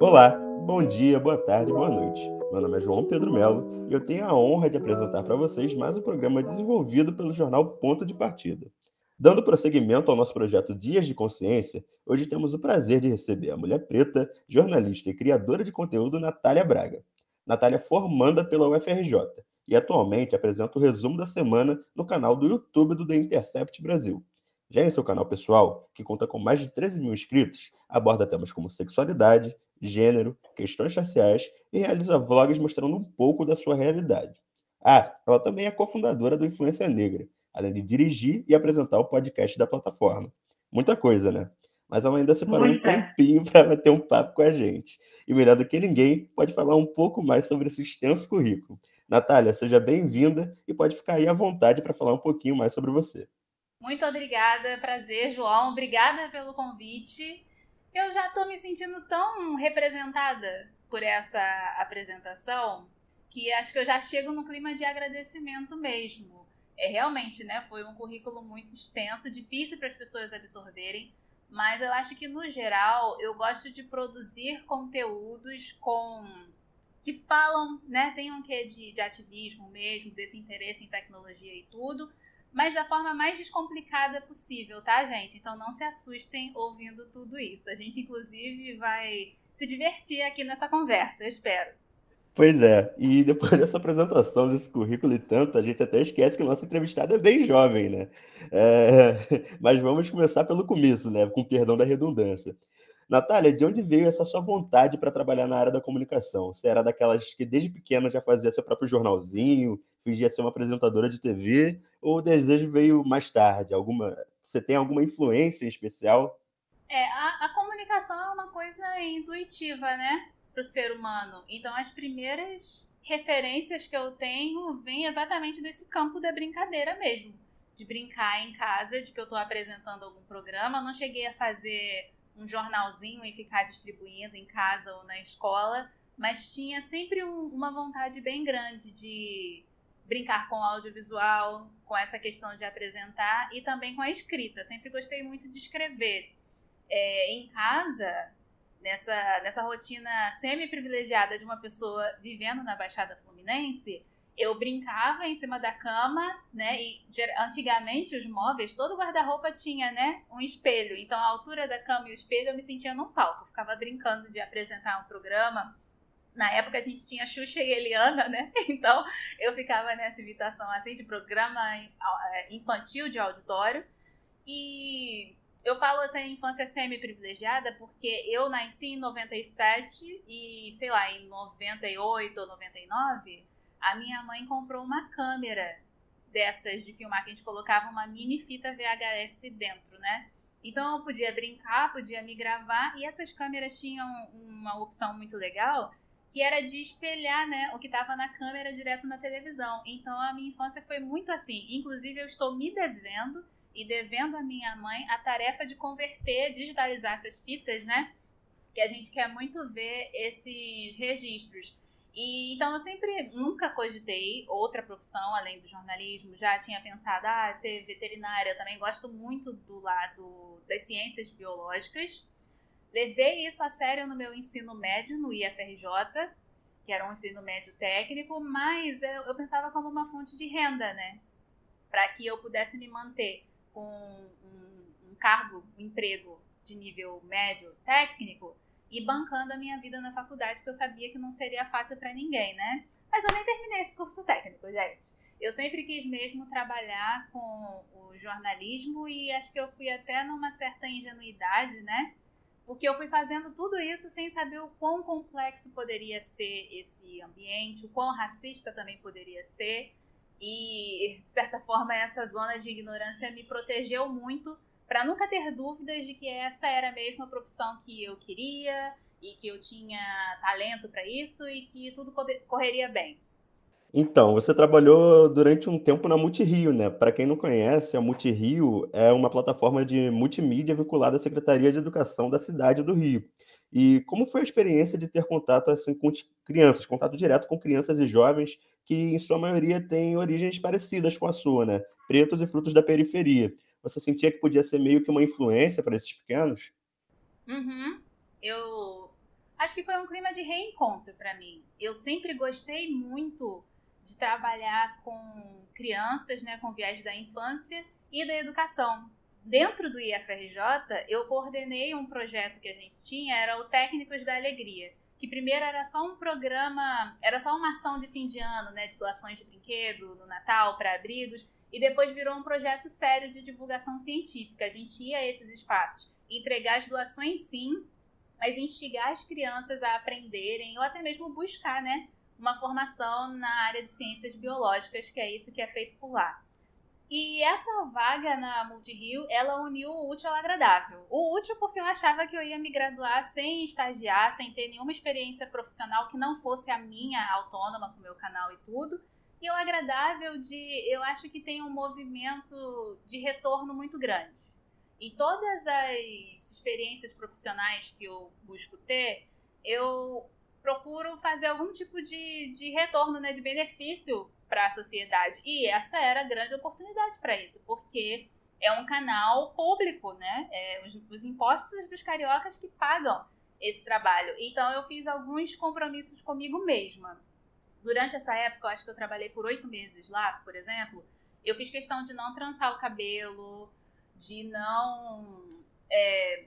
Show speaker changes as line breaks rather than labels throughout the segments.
Olá, bom dia, boa tarde, boa noite. Meu nome é João Pedro Melo e eu tenho a honra de apresentar para vocês mais um programa desenvolvido pelo jornal Ponto de Partida. Dando prosseguimento ao nosso projeto Dias de Consciência, hoje temos o prazer de receber a mulher preta, jornalista e criadora de conteúdo Natália Braga. Natália é formanda pela UFRJ e atualmente apresenta o resumo da semana no canal do YouTube do The Intercept Brasil. Já em seu canal pessoal, que conta com mais de 13 mil inscritos, aborda temas como sexualidade, gênero, questões raciais e realiza vlogs mostrando um pouco da sua realidade. Ah, ela também é cofundadora do Influência Negra, além de dirigir e apresentar o podcast da plataforma. Muita coisa, né? Mas ela ainda separou Muita. um tempinho para bater um papo com a gente. E melhor do que ninguém, pode falar um pouco mais sobre esse extenso currículo. Natália, seja bem-vinda e pode ficar aí à vontade para falar um pouquinho mais sobre você.
Muito obrigada, prazer, João. Obrigada pelo convite. Eu já estou me sentindo tão representada por essa apresentação que acho que eu já chego no clima de agradecimento mesmo. É realmente, né? Foi um currículo muito extenso, difícil para as pessoas absorverem, mas eu acho que no geral eu gosto de produzir conteúdos com que falam, né? Tem um quê de, de ativismo mesmo, desse interesse em tecnologia e tudo, mas da forma mais descomplicada possível, tá, gente? Então não se assustem ouvindo tudo isso. A gente, inclusive, vai se divertir aqui nessa conversa, eu espero.
Pois é, e depois dessa apresentação desse currículo e tanto, a gente até esquece que o nosso entrevistado é bem jovem, né? É... Mas vamos começar pelo começo, né? Com perdão da redundância. Natália, de onde veio essa sua vontade para trabalhar na área da comunicação? Você era daquelas que desde pequena já fazia seu próprio jornalzinho, fingia ser uma apresentadora de TV, ou o desejo veio mais tarde? Alguma, você tem alguma influência em especial?
É, a, a comunicação é uma coisa intuitiva, né, para o ser humano. Então, as primeiras referências que eu tenho vêm exatamente desse campo da brincadeira mesmo, de brincar em casa, de que eu estou apresentando algum programa. Não cheguei a fazer um jornalzinho e ficar distribuindo em casa ou na escola, mas tinha sempre um, uma vontade bem grande de brincar com o audiovisual, com essa questão de apresentar e também com a escrita. Sempre gostei muito de escrever. É, em casa, nessa, nessa rotina semi-privilegiada de uma pessoa vivendo na Baixada Fluminense, eu brincava em cima da cama, né? E antigamente os móveis, todo guarda-roupa tinha, né? Um espelho. Então a altura da cama e o espelho eu me sentia num palco. Eu ficava brincando de apresentar um programa. Na época a gente tinha Xuxa e Eliana, né? Então eu ficava nessa imitação assim de programa é, infantil de auditório. E eu falo essa infância semi-privilegiada porque eu nasci em 97 e, sei lá, em 98 ou 99 a minha mãe comprou uma câmera dessas de filmar que a gente colocava uma mini fita VHS dentro, né? Então eu podia brincar, podia me gravar e essas câmeras tinham uma opção muito legal que era de espelhar, né, o que estava na câmera direto na televisão. Então a minha infância foi muito assim. Inclusive eu estou me devendo e devendo à minha mãe a tarefa de converter, digitalizar essas fitas, né? Que a gente quer muito ver esses registros. E então eu sempre nunca cogitei outra profissão além do jornalismo. Já tinha pensado, ah, ser veterinária. Eu também gosto muito do lado das ciências biológicas. Levei isso a sério no meu ensino médio no IFRJ, que era um ensino médio técnico, mas eu, eu pensava como uma fonte de renda, né? Para que eu pudesse me manter com um, um cargo, um emprego de nível médio técnico e bancando a minha vida na faculdade, que eu sabia que não seria fácil para ninguém, né? Mas eu nem terminei esse curso técnico, gente. Eu sempre quis mesmo trabalhar com o jornalismo e acho que eu fui até numa certa ingenuidade, né? Porque eu fui fazendo tudo isso sem saber o quão complexo poderia ser esse ambiente, o quão racista também poderia ser. E, de certa forma, essa zona de ignorância me protegeu muito para nunca ter dúvidas de que essa era mesmo a profissão que eu queria e que eu tinha talento para isso e que tudo correria bem.
Então, você trabalhou durante um tempo na Multirio, né? Para quem não conhece, a Multirio é uma plataforma de multimídia vinculada à Secretaria de Educação da cidade do Rio. E como foi a experiência de ter contato assim com crianças, contato direto com crianças e jovens que, em sua maioria, têm origens parecidas com a sua, né? Pretos e frutos da periferia. Você sentia que podia ser meio que uma influência para esses pequenos?
Uhum. Eu acho que foi um clima de reencontro para mim. Eu sempre gostei muito de trabalhar com crianças, né, com viés da infância e da educação. Dentro do IFRJ, eu coordenei um projeto que a gente tinha, era o Técnicos da Alegria, que primeiro era só um programa, era só uma ação de fim de ano, né, de doações de brinquedo no Natal para abrigos, e depois virou um projeto sério de divulgação científica. A gente ia a esses espaços entregar as doações sim, mas instigar as crianças a aprenderem ou até mesmo buscar, né, uma formação na área de ciências biológicas, que é isso que é feito por lá. E essa vaga na Multirio, ela uniu o útil ao agradável. O útil porque eu achava que eu ia me graduar sem estagiar, sem ter nenhuma experiência profissional que não fosse a minha autônoma com o meu canal e tudo. E o agradável de, eu acho que tem um movimento de retorno muito grande. Em todas as experiências profissionais que eu busco ter, eu procuro fazer algum tipo de, de retorno, né, de benefício para a sociedade. E essa era a grande oportunidade para isso, porque é um canal público, né? É, os, os, impostos dos cariocas que pagam esse trabalho. Então eu fiz alguns compromissos comigo mesma. Durante essa época, eu acho que eu trabalhei por oito meses lá, por exemplo. Eu fiz questão de não trançar o cabelo, de não é,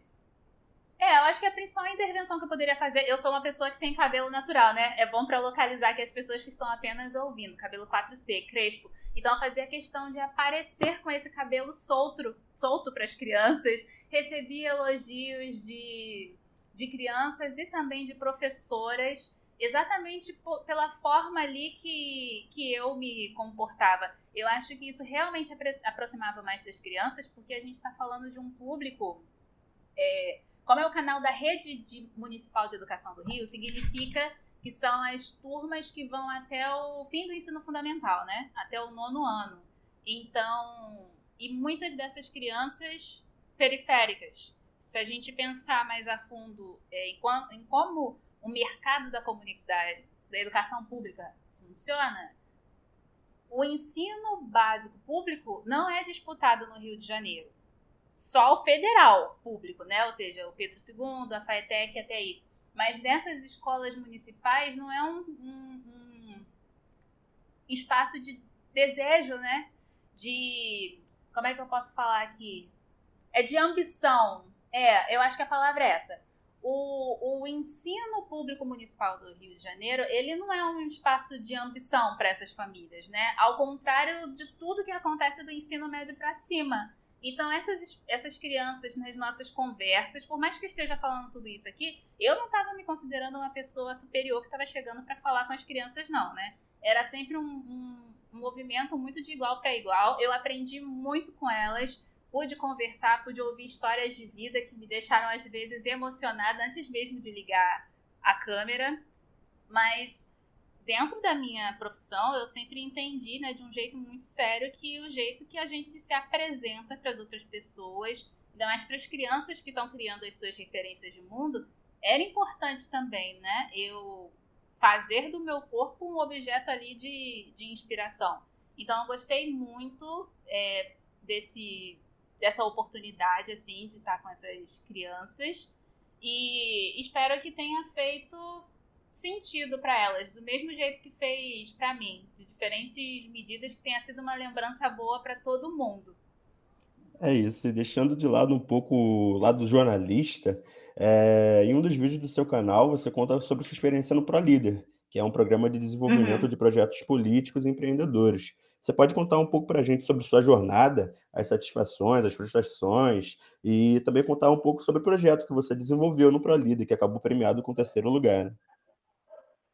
é, eu acho que a principal intervenção que eu poderia fazer, eu sou uma pessoa que tem cabelo natural, né? É bom para localizar que as pessoas que estão apenas ouvindo, cabelo 4C, crespo. Então, eu fazia questão de aparecer com esse cabelo solto, solto para as crianças. Recebi elogios de, de crianças e também de professoras, exatamente pela forma ali que, que eu me comportava. Eu acho que isso realmente aproximava mais das crianças, porque a gente está falando de um público. É, como é o canal da Rede de Municipal de Educação do Rio, significa que são as turmas que vão até o fim do ensino fundamental, né? Até o nono ano. Então, e muitas dessas crianças periféricas. Se a gente pensar mais a fundo é, em, em como o mercado da comunidade, da educação pública funciona, o ensino básico público não é disputado no Rio de Janeiro só o federal público, né? Ou seja, o Pedro II, a FAETEC até aí. Mas nessas escolas municipais não é um, um, um espaço de desejo, né? De. Como é que eu posso falar aqui? É de ambição. É, eu acho que a palavra é essa. O, o ensino público municipal do Rio de Janeiro, ele não é um espaço de ambição para essas famílias, né? Ao contrário de tudo que acontece do ensino médio para cima então, essas, essas crianças nas nossas conversas, por mais que eu esteja falando tudo isso aqui, eu não estava me considerando uma pessoa superior que estava chegando para falar com as crianças, não, né? Era sempre um, um, um movimento muito de igual para igual. Eu aprendi muito com elas, pude conversar, pude ouvir histórias de vida que me deixaram, às vezes, emocionada antes mesmo de ligar a câmera. Mas dentro da minha profissão, eu sempre entendi, né, de um jeito muito sério, que o jeito que a gente se apresenta para as outras pessoas, ainda mais para as crianças que estão criando as suas referências de mundo, era importante também, né? Eu fazer do meu corpo um objeto ali de, de inspiração. Então, eu gostei muito é, desse, dessa oportunidade, assim, de estar com essas crianças. E espero que tenha feito sentido para elas, do mesmo jeito que fez para mim, de diferentes medidas que tenha sido uma lembrança boa para todo mundo.
É isso, e deixando de lado um pouco o lado jornalista, é, em um dos vídeos do seu canal você conta sobre sua experiência no ProLíder, que é um programa de desenvolvimento uhum. de projetos políticos e empreendedores. Você pode contar um pouco para a gente sobre sua jornada, as satisfações, as frustrações, e também contar um pouco sobre o projeto que você desenvolveu no ProLíder, que acabou premiado com o terceiro lugar.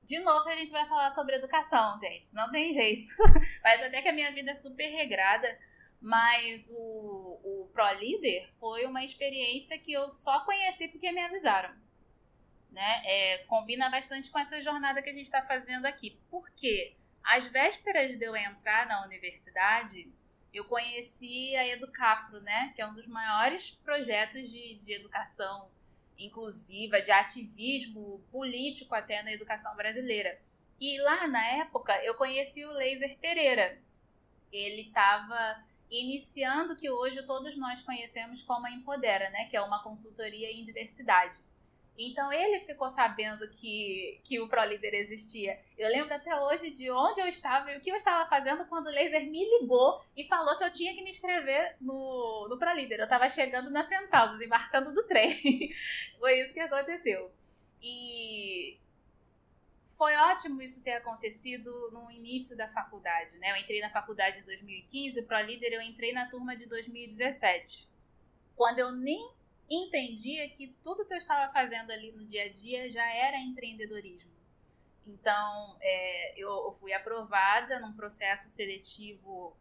De novo, a gente vai falar sobre educação, gente. Não tem jeito. Mas até que a minha vida é super regrada. Mas o, o Pro Líder foi uma experiência que eu só conheci porque me avisaram. Né? É, combina bastante com essa jornada que a gente está fazendo aqui. Porque às vésperas de eu entrar na universidade, eu conheci a Educafro, né? que é um dos maiores projetos de, de educação inclusiva, de ativismo político até na educação brasileira. E lá na época eu conheci o Laser Pereira. Ele estava iniciando o que hoje todos nós conhecemos como a Empodera, né, que é uma consultoria em diversidade. Então ele ficou sabendo que, que o ProLíder existia. Eu lembro até hoje de onde eu estava e o que eu estava fazendo quando o Laser me ligou e falou que eu tinha que me inscrever no, no ProLíder. Eu estava chegando na central, desembarcando do trem. Foi isso que aconteceu. E foi ótimo isso ter acontecido no início da faculdade, né? Eu entrei na faculdade em 2015, ProLíder eu entrei na turma de 2017. Quando eu nem entendia que tudo que eu estava fazendo ali no dia a dia já era empreendedorismo. Então, é, eu, fui aprovada num processo seletivo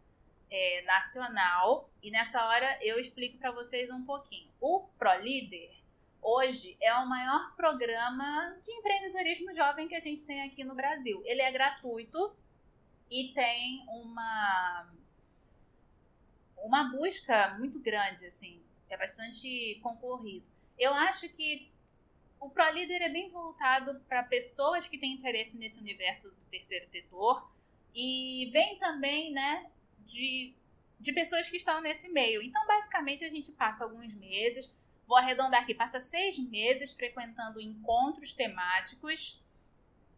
é, nacional e nessa hora eu explico para vocês um pouquinho. O ProLíder hoje é o maior programa de empreendedorismo jovem que a gente tem aqui no Brasil. Ele é gratuito e tem uma uma busca muito grande assim é bastante concorrido. Eu acho que o ProLíder é bem voltado para pessoas que têm interesse nesse universo do terceiro setor e vem também, né, de, de pessoas que estão nesse meio. Então, basicamente, a gente passa alguns meses, vou arredondar aqui, passa seis meses frequentando encontros temáticos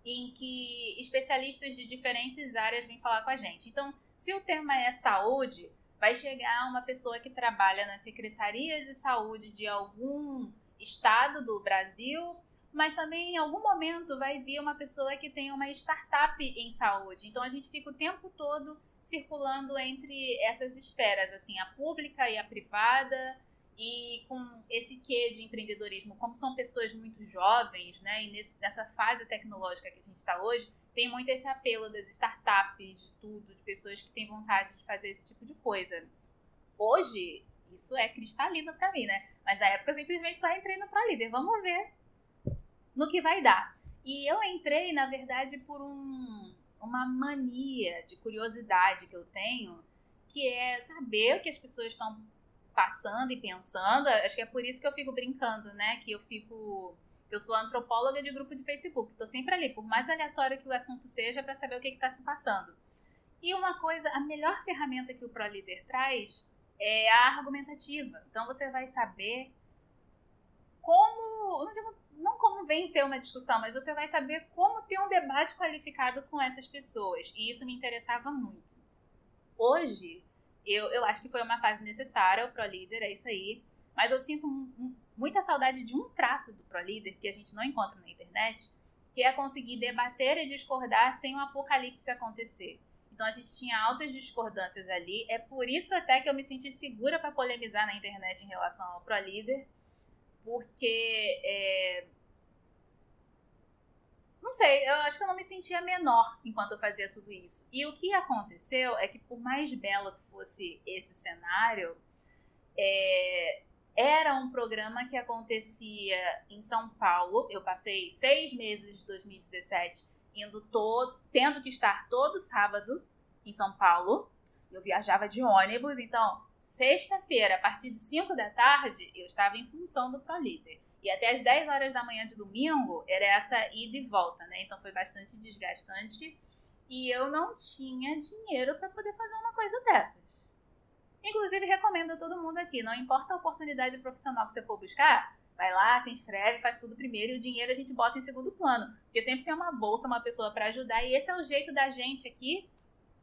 em que especialistas de diferentes áreas vêm falar com a gente. Então, se o tema é saúde, vai chegar uma pessoa que trabalha na Secretaria de Saúde de algum estado do Brasil, mas também em algum momento vai vir uma pessoa que tem uma startup em saúde. Então a gente fica o tempo todo circulando entre essas esferas, assim, a pública e a privada, e com esse quê de empreendedorismo, como são pessoas muito jovens, né, e nesse, nessa fase tecnológica que a gente está hoje, tem muito esse apelo das startups, de tudo, de pessoas que têm vontade de fazer esse tipo de coisa. Hoje, isso é cristalino para mim, né? Mas na época eu simplesmente só entrei no ProLíder. Vamos ver no que vai dar. E eu entrei, na verdade, por um, uma mania de curiosidade que eu tenho, que é saber o que as pessoas estão passando e pensando. Acho que é por isso que eu fico brincando, né? Que eu fico eu sou antropóloga de grupo de Facebook, estou sempre ali, por mais aleatório que o assunto seja, para saber o que está se passando. E uma coisa, a melhor ferramenta que o ProLíder traz é a argumentativa. Então você vai saber como, não, digo, não como vencer uma discussão, mas você vai saber como ter um debate qualificado com essas pessoas. E isso me interessava muito. Hoje, eu, eu acho que foi uma fase necessária, o ProLíder, é isso aí. Mas eu sinto muita saudade de um traço do ProLíder que a gente não encontra na internet, que é conseguir debater e discordar sem o apocalipse acontecer. Então a gente tinha altas discordâncias ali. É por isso até que eu me senti segura para polemizar na internet em relação ao ProLíder, porque é... não sei, eu acho que eu não me sentia menor enquanto eu fazia tudo isso. E o que aconteceu é que por mais belo que fosse esse cenário, é, era um programa que acontecia em São Paulo. Eu passei seis meses de 2017 indo todo, tendo que estar todo sábado em São Paulo. Eu viajava de ônibus, então sexta-feira, a partir de 5 da tarde, eu estava em função do ProLíder. E até as 10 horas da manhã de domingo era essa ida e volta, né? Então foi bastante desgastante. E eu não tinha dinheiro para poder fazer uma coisa dessas. Inclusive, recomendo a todo mundo aqui, não importa a oportunidade profissional que você for buscar, vai lá, se inscreve, faz tudo primeiro e o dinheiro a gente bota em segundo plano. Porque sempre tem uma bolsa, uma pessoa para ajudar, e esse é o jeito da gente aqui,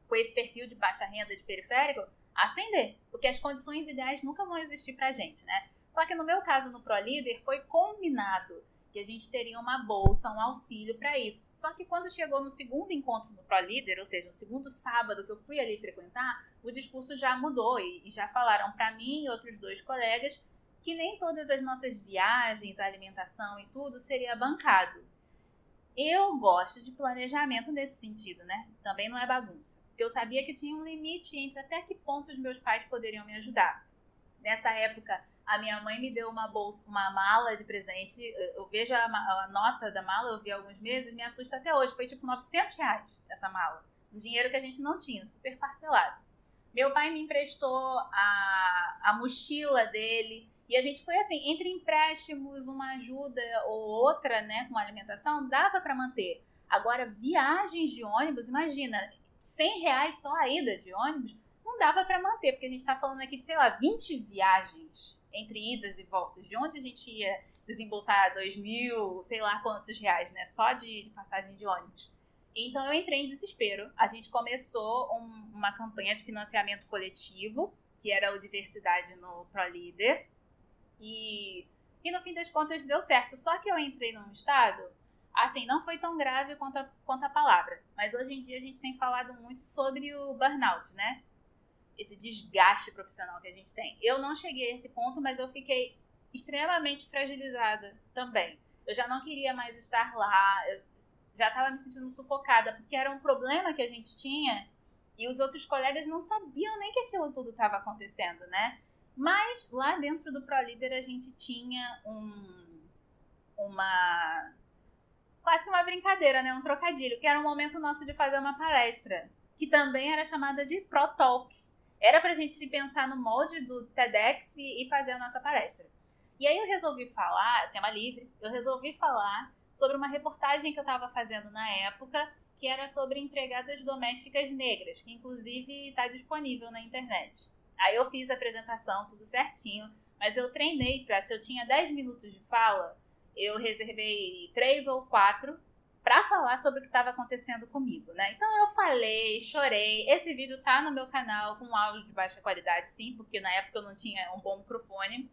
com esse perfil de baixa renda de periférico, ascender. Porque as condições ideais nunca vão existir pra gente, né? Só que no meu caso, no ProLíder, foi combinado que a gente teria uma bolsa, um auxílio para isso. Só que quando chegou no segundo encontro do Pro Líder, ou seja, no segundo sábado que eu fui ali frequentar, o discurso já mudou e, e já falaram para mim e outros dois colegas que nem todas as nossas viagens, alimentação e tudo seria bancado. Eu gosto de planejamento nesse sentido, né? Também não é bagunça. Porque eu sabia que tinha um limite entre até que ponto os meus pais poderiam me ajudar. Nessa época, a minha mãe me deu uma bolsa, uma mala de presente. Eu vejo a, a, nota da mala, eu vi há alguns meses, me assusta até hoje. Foi tipo 900 reais essa mala. Um dinheiro que a gente não tinha, super parcelado. Meu pai me emprestou a, a mochila dele. E a gente foi assim, entre empréstimos, uma ajuda ou outra, né, com alimentação, dava para manter. Agora, viagens de ônibus, imagina, 100 reais só a ida de ônibus, não dava para manter, porque a gente está falando aqui de, sei lá, 20 viagens entre idas e voltas, de onde a gente ia desembolsar dois mil, sei lá quantos reais, né? Só de, de passagem de ônibus. Então eu entrei em desespero. A gente começou um, uma campanha de financiamento coletivo, que era o Diversidade no ProLíder. E, e no fim das contas deu certo. Só que eu entrei num estado, assim, não foi tão grave quanto a, quanto a palavra. Mas hoje em dia a gente tem falado muito sobre o burnout, né? Esse desgaste profissional que a gente tem. Eu não cheguei a esse ponto, mas eu fiquei extremamente fragilizada também. Eu já não queria mais estar lá, eu já estava me sentindo sufocada, porque era um problema que a gente tinha e os outros colegas não sabiam nem que aquilo tudo estava acontecendo, né? Mas lá dentro do ProLíder a gente tinha um, uma. quase que uma brincadeira, né? Um trocadilho, que era um momento nosso de fazer uma palestra, que também era chamada de Pro Talk. Era pra gente pensar no molde do TEDx e fazer a nossa palestra. E aí eu resolvi falar, tema livre, eu resolvi falar sobre uma reportagem que eu estava fazendo na época, que era sobre empregadas domésticas negras, que inclusive está disponível na internet. Aí eu fiz a apresentação, tudo certinho, mas eu treinei para, se eu tinha 10 minutos de fala, eu reservei 3 ou 4 para falar sobre o que estava acontecendo comigo, né? Então eu falei, chorei. Esse vídeo tá no meu canal com áudio de baixa qualidade, sim, porque na época eu não tinha um bom microfone.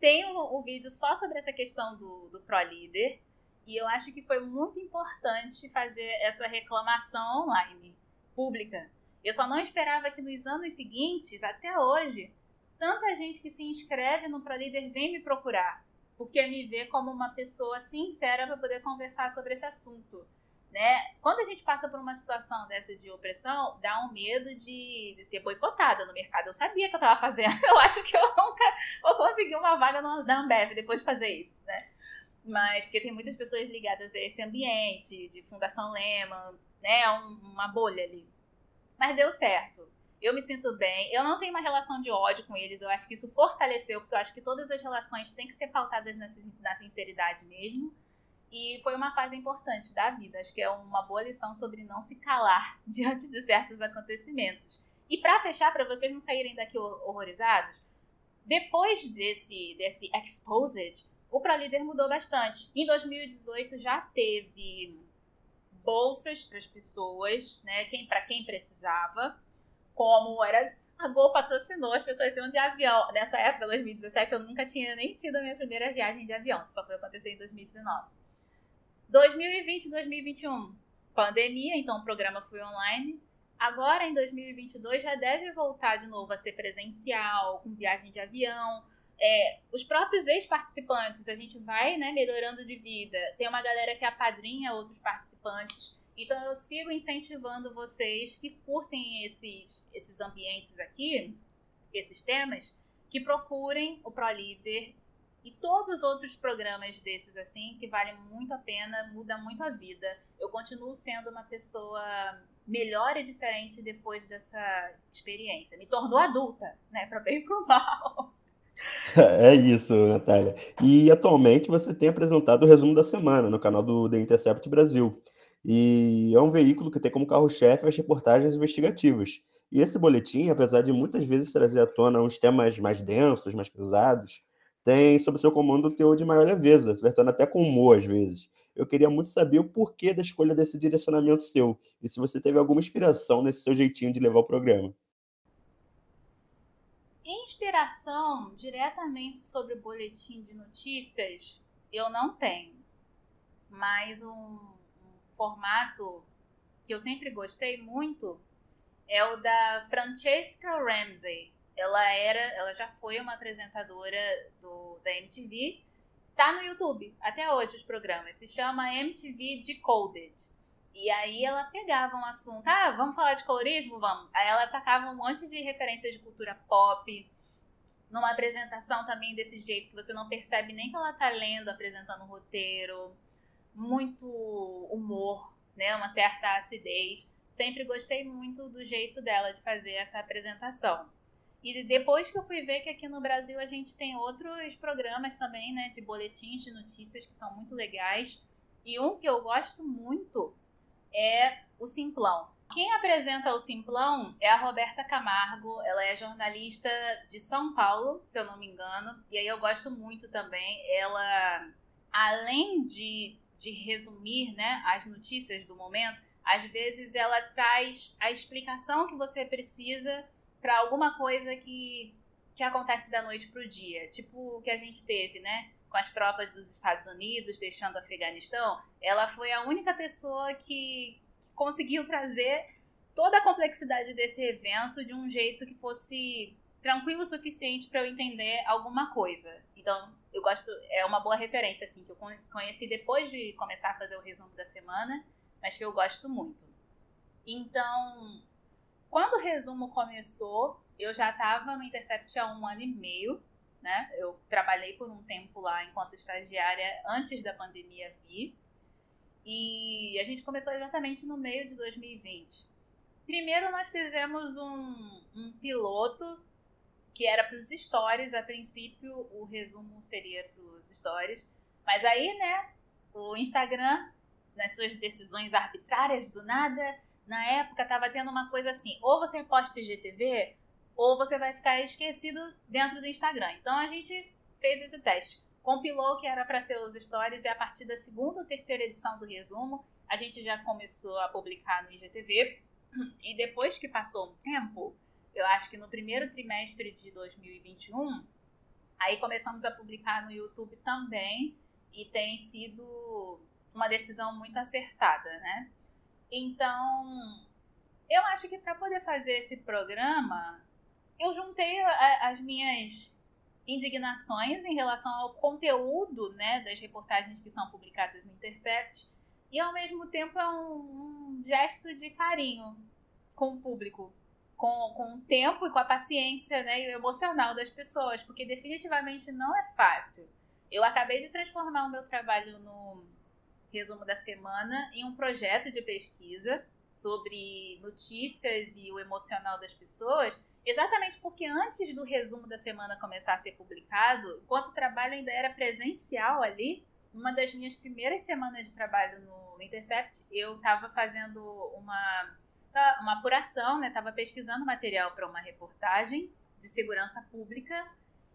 Tem o, o vídeo só sobre essa questão do, do Pro Líder. E eu acho que foi muito importante fazer essa reclamação online, pública. Eu só não esperava que nos anos seguintes, até hoje, tanta gente que se inscreve no ProLíder vem me procurar, porque me vê como uma pessoa sincera para poder conversar sobre esse assunto. Né? Quando a gente passa por uma situação dessa de opressão, dá um medo de, de ser boicotada no mercado. Eu sabia que eu estava fazendo. Eu acho que eu nunca vou conseguir uma vaga na Ambev depois de fazer isso, né? Mas porque tem muitas pessoas ligadas a esse ambiente de Fundação Lehman, né? Um, uma bolha ali. Mas deu certo. Eu me sinto bem. Eu não tenho uma relação de ódio com eles. Eu acho que isso fortaleceu, porque eu acho que todas as relações têm que ser pautadas na, sinceridade mesmo. E foi uma fase importante da vida. Acho que é uma boa lição sobre não se calar diante de certos acontecimentos. E para fechar, para vocês não saírem daqui horrorizados, depois desse, desse exposed, o ProLíder mudou bastante. Em 2018 já teve bolsas para as pessoas, né? Quem, para quem precisava, como era a Gol patrocinou, as pessoas iam de avião. Nessa época, 2017, eu nunca tinha nem tido a minha primeira viagem de avião, só foi acontecer em 2019. 2020 2021, pandemia, então o programa foi online. Agora, em 2022, já deve voltar de novo a ser presencial, com viagem de avião é, os próprios ex-participantes, a gente vai né, melhorando de vida. Tem uma galera que apadrinha outros participantes. Então eu sigo incentivando vocês que curtem esses, esses ambientes aqui, esses temas, que procurem o ProLíder e todos os outros programas desses assim, que valem muito a pena, muda muito a vida. Eu continuo sendo uma pessoa melhor e diferente depois dessa experiência. Me tornou adulta, né, para bem e pro mal.
É isso, Natália. E atualmente você tem apresentado o resumo da semana no canal do The Intercept Brasil. E é um veículo que tem como carro-chefe as reportagens investigativas. E esse boletim, apesar de muitas vezes trazer à tona uns temas mais densos, mais pesados, tem sob seu comando o teor de maior leveza, flertando até com humor às vezes. Eu queria muito saber o porquê da escolha desse direcionamento seu e se você teve alguma inspiração nesse seu jeitinho de levar o programa.
Inspiração diretamente sobre o boletim de notícias, eu não tenho. Mas um, formato que eu sempre gostei muito é o da Francesca Ramsey. Ela era, ela já foi uma apresentadora do, da MTV. Tá no YouTube até hoje os programas. Se chama MTV Decoded. E aí ela pegava um assunto, ah, vamos falar de colorismo? Vamos. Aí ela atacava um monte de referências de cultura pop, numa apresentação também desse jeito, que você não percebe nem que ela tá lendo, apresentando o roteiro, muito humor, né? Uma certa acidez. Sempre gostei muito do jeito dela de fazer essa apresentação. E depois que eu fui ver que aqui no Brasil a gente tem outros programas também, né, de boletins de notícias que são muito legais. E um que eu gosto muito é o Simplão. Quem apresenta o Simplão é a Roberta Camargo. Ela é jornalista de São Paulo, se eu não me engano. E aí eu gosto muito também. Ela, além de, de resumir né, as notícias do momento, às vezes ela traz a explicação que você precisa para alguma coisa que, que acontece da noite para o dia. Tipo o que a gente teve, né? Com as tropas dos Estados Unidos deixando o Afeganistão. Ela foi a única pessoa que, conseguiu trazer toda a complexidade desse evento de um jeito que fosse tranquilo o suficiente para eu entender alguma coisa. Então, eu gosto, é uma boa referência, assim, que eu conheci depois de começar a fazer o resumo da semana, mas que eu gosto muito. Então, quando o resumo começou, eu já estava no Intercept há um ano e meio, né? Eu trabalhei por um tempo lá enquanto estagiária antes da pandemia vir. E a gente começou exatamente no meio de 2020. Primeiro nós fizemos um, um piloto que era para os stories, a princípio o resumo seria para os stories, mas aí, né, o Instagram, nas suas decisões arbitrárias do nada, na época estava tendo uma coisa assim, ou você posta IGTV, ou você vai ficar esquecido dentro do Instagram. Então a gente fez esse teste compilou que era para ser os stories e a partir da segunda ou terceira edição do resumo, a gente já começou a publicar no IGTV. E depois que passou um tempo, eu acho que no primeiro trimestre de 2021, aí começamos a publicar no YouTube também e tem sido uma decisão muito acertada, né? Então, eu acho que para poder fazer esse programa, eu juntei as minhas indignações em relação ao conteúdo né, das reportagens que são publicadas no Intercept e ao mesmo tempo é um, um gesto de carinho com o público, com, com o tempo e com a paciência né, e o emocional das pessoas, porque definitivamente não é fácil. Eu acabei de transformar o meu trabalho no resumo da semana em um projeto de pesquisa sobre notícias e o emocional das pessoas Exatamente porque antes do resumo da semana começar a ser publicado, enquanto o trabalho ainda era presencial ali, uma das minhas primeiras semanas de trabalho no Intercept, eu estava fazendo uma, uma apuração, né? Estava pesquisando material para uma reportagem de segurança pública.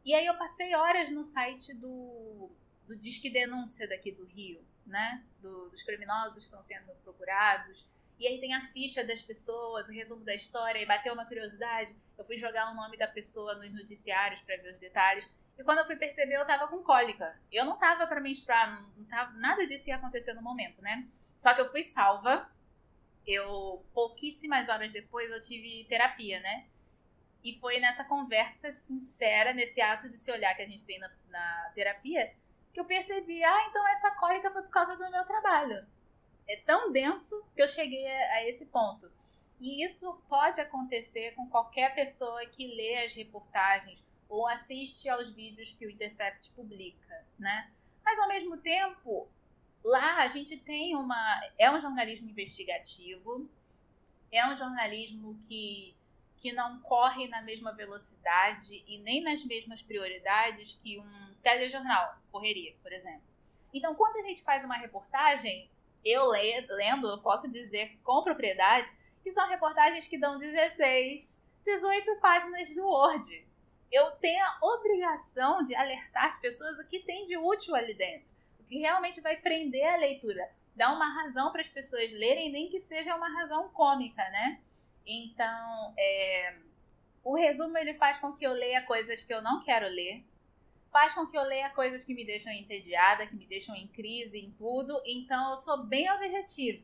E aí eu passei horas no site do, do Disque Denúncia daqui do Rio, né? Do, dos criminosos que estão sendo procurados. E aí tem a ficha das pessoas, o resumo da história, e bateu uma curiosidade. Eu fui jogar o nome da pessoa nos noticiários para ver os detalhes. E quando eu fui perceber, eu tava com cólica. Eu não tava para menstruar, não tava, nada disso ia acontecer no momento, né? Só que eu fui salva. Eu, pouquíssimas horas depois, eu tive terapia, né? E foi nessa conversa sincera, nesse ato de se olhar que a gente tem na, na terapia, que eu percebi, ah, então essa cólica foi por causa do meu trabalho é tão denso que eu cheguei a, a esse ponto. E isso pode acontecer com qualquer pessoa que lê as reportagens ou assiste aos vídeos que o Intercept publica, né? Mas ao mesmo tempo, lá a gente tem uma é um jornalismo investigativo, é um jornalismo que que não corre na mesma velocidade e nem nas mesmas prioridades que um telejornal correria, por exemplo. Então, quando a gente faz uma reportagem, eu lendo, eu posso dizer com propriedade que são reportagens que dão 16, 18 páginas do Word. Eu tenho a obrigação de alertar as pessoas o que tem de útil ali dentro, que realmente vai prender a leitura, dar uma razão para as pessoas lerem, nem que seja uma razão cômica, né? Então, é, o resumo ele faz com que eu leia coisas que eu não quero ler, faz com que eu leia coisas que me deixam entediada, que me deixam em crise em tudo, então eu sou bem objetiva.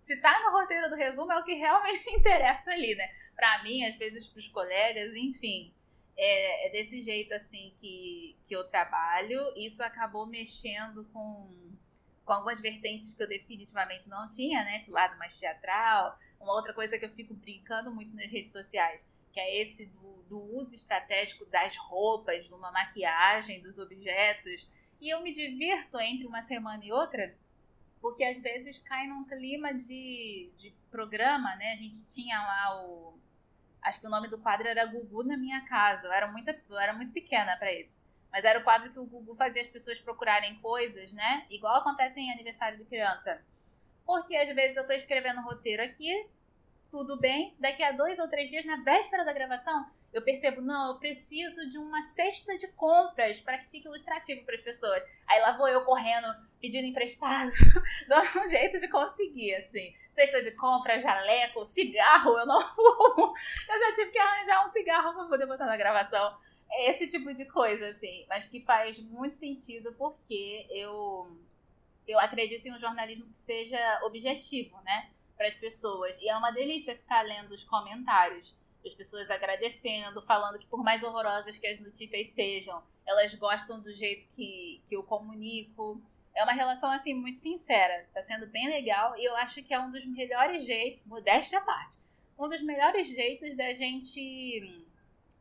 Se tá no roteiro do resumo é o que realmente interessa ali, né? Pra mim, às vezes pros colegas, enfim. É, é desse jeito assim que, que eu trabalho. Isso acabou mexendo com, com algumas vertentes que eu definitivamente não tinha, né? Esse lado mais teatral. Uma outra coisa que eu fico brincando muito nas redes sociais que é esse do, do uso estratégico das roupas, de uma maquiagem, dos objetos. E eu me divirto entre uma semana e outra, porque às vezes cai num clima de, de programa, né? A gente tinha lá o. Acho que o nome do quadro era Gugu na minha casa. Eu era muito, eu era muito pequena para isso. Mas era o quadro que o Gugu fazia as pessoas procurarem coisas, né? Igual acontece em aniversário de criança. Porque às vezes eu tô escrevendo roteiro aqui, tudo bem. Daqui a dois ou três dias, na véspera da gravação, eu percebo, não, eu preciso de uma cesta de compras para que fique ilustrativo para as pessoas. Aí lá vou eu correndo, pedindo emprestado, dando um jeito de conseguir, assim. Cesta de compras, jaleco, cigarro, eu não fumo. Eu já tive que arranjar um cigarro para poder botar na gravação. Esse tipo de coisa, assim. Mas que faz muito sentido porque eu, eu acredito em um jornalismo que seja objetivo, né? Para as pessoas. E é uma delícia ficar lendo os comentários as pessoas agradecendo, falando que por mais horrorosas que as notícias sejam, elas gostam do jeito que, que eu comunico. É uma relação, assim, muito sincera. Tá sendo bem legal e eu acho que é um dos melhores jeitos, modéstia à parte, um dos melhores jeitos da gente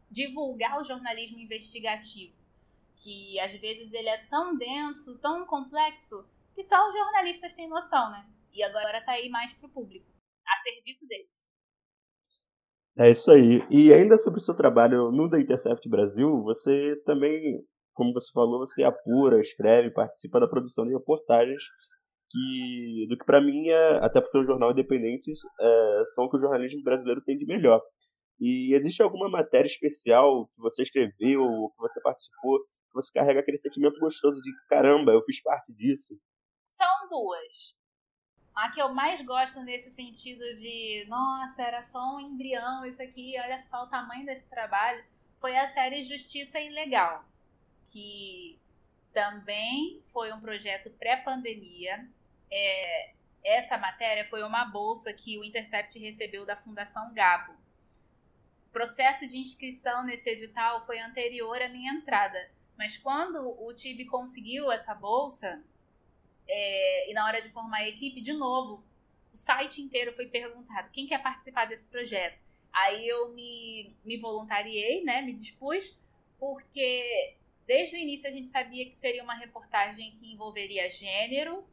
divulgar o jornalismo investigativo. Que às vezes ele é tão denso, tão complexo, que só os jornalistas têm noção, né? E agora tá aí mais pro público, a serviço deles.
É isso aí. E ainda sobre o seu trabalho no The Intercept Brasil, você também, como você falou, você apura, escreve, participa da produção de reportagens que, do que para mim, é, até por ser um jornal independente, é, são o que o jornalismo brasileiro tem de melhor. E existe alguma matéria especial que você escreveu, ou que você participou, que você carrega aquele sentimento gostoso de caramba, eu fiz parte disso?
São duas. A que eu mais gosto nesse sentido de, nossa, era só um embrião isso aqui, olha só o tamanho desse trabalho, foi a série Justiça Ilegal, que também foi um projeto pré-pandemia. É, essa matéria foi uma bolsa que o Intercept recebeu da Fundação Gabo. O processo de inscrição nesse edital foi anterior à minha entrada, mas quando o TIB conseguiu essa bolsa, é, e na hora de formar a equipe, de novo, o site inteiro foi perguntado quem quer participar desse projeto. Aí eu me, me voluntariei, né, me dispus, porque desde o início a gente sabia que seria uma reportagem que envolveria gênero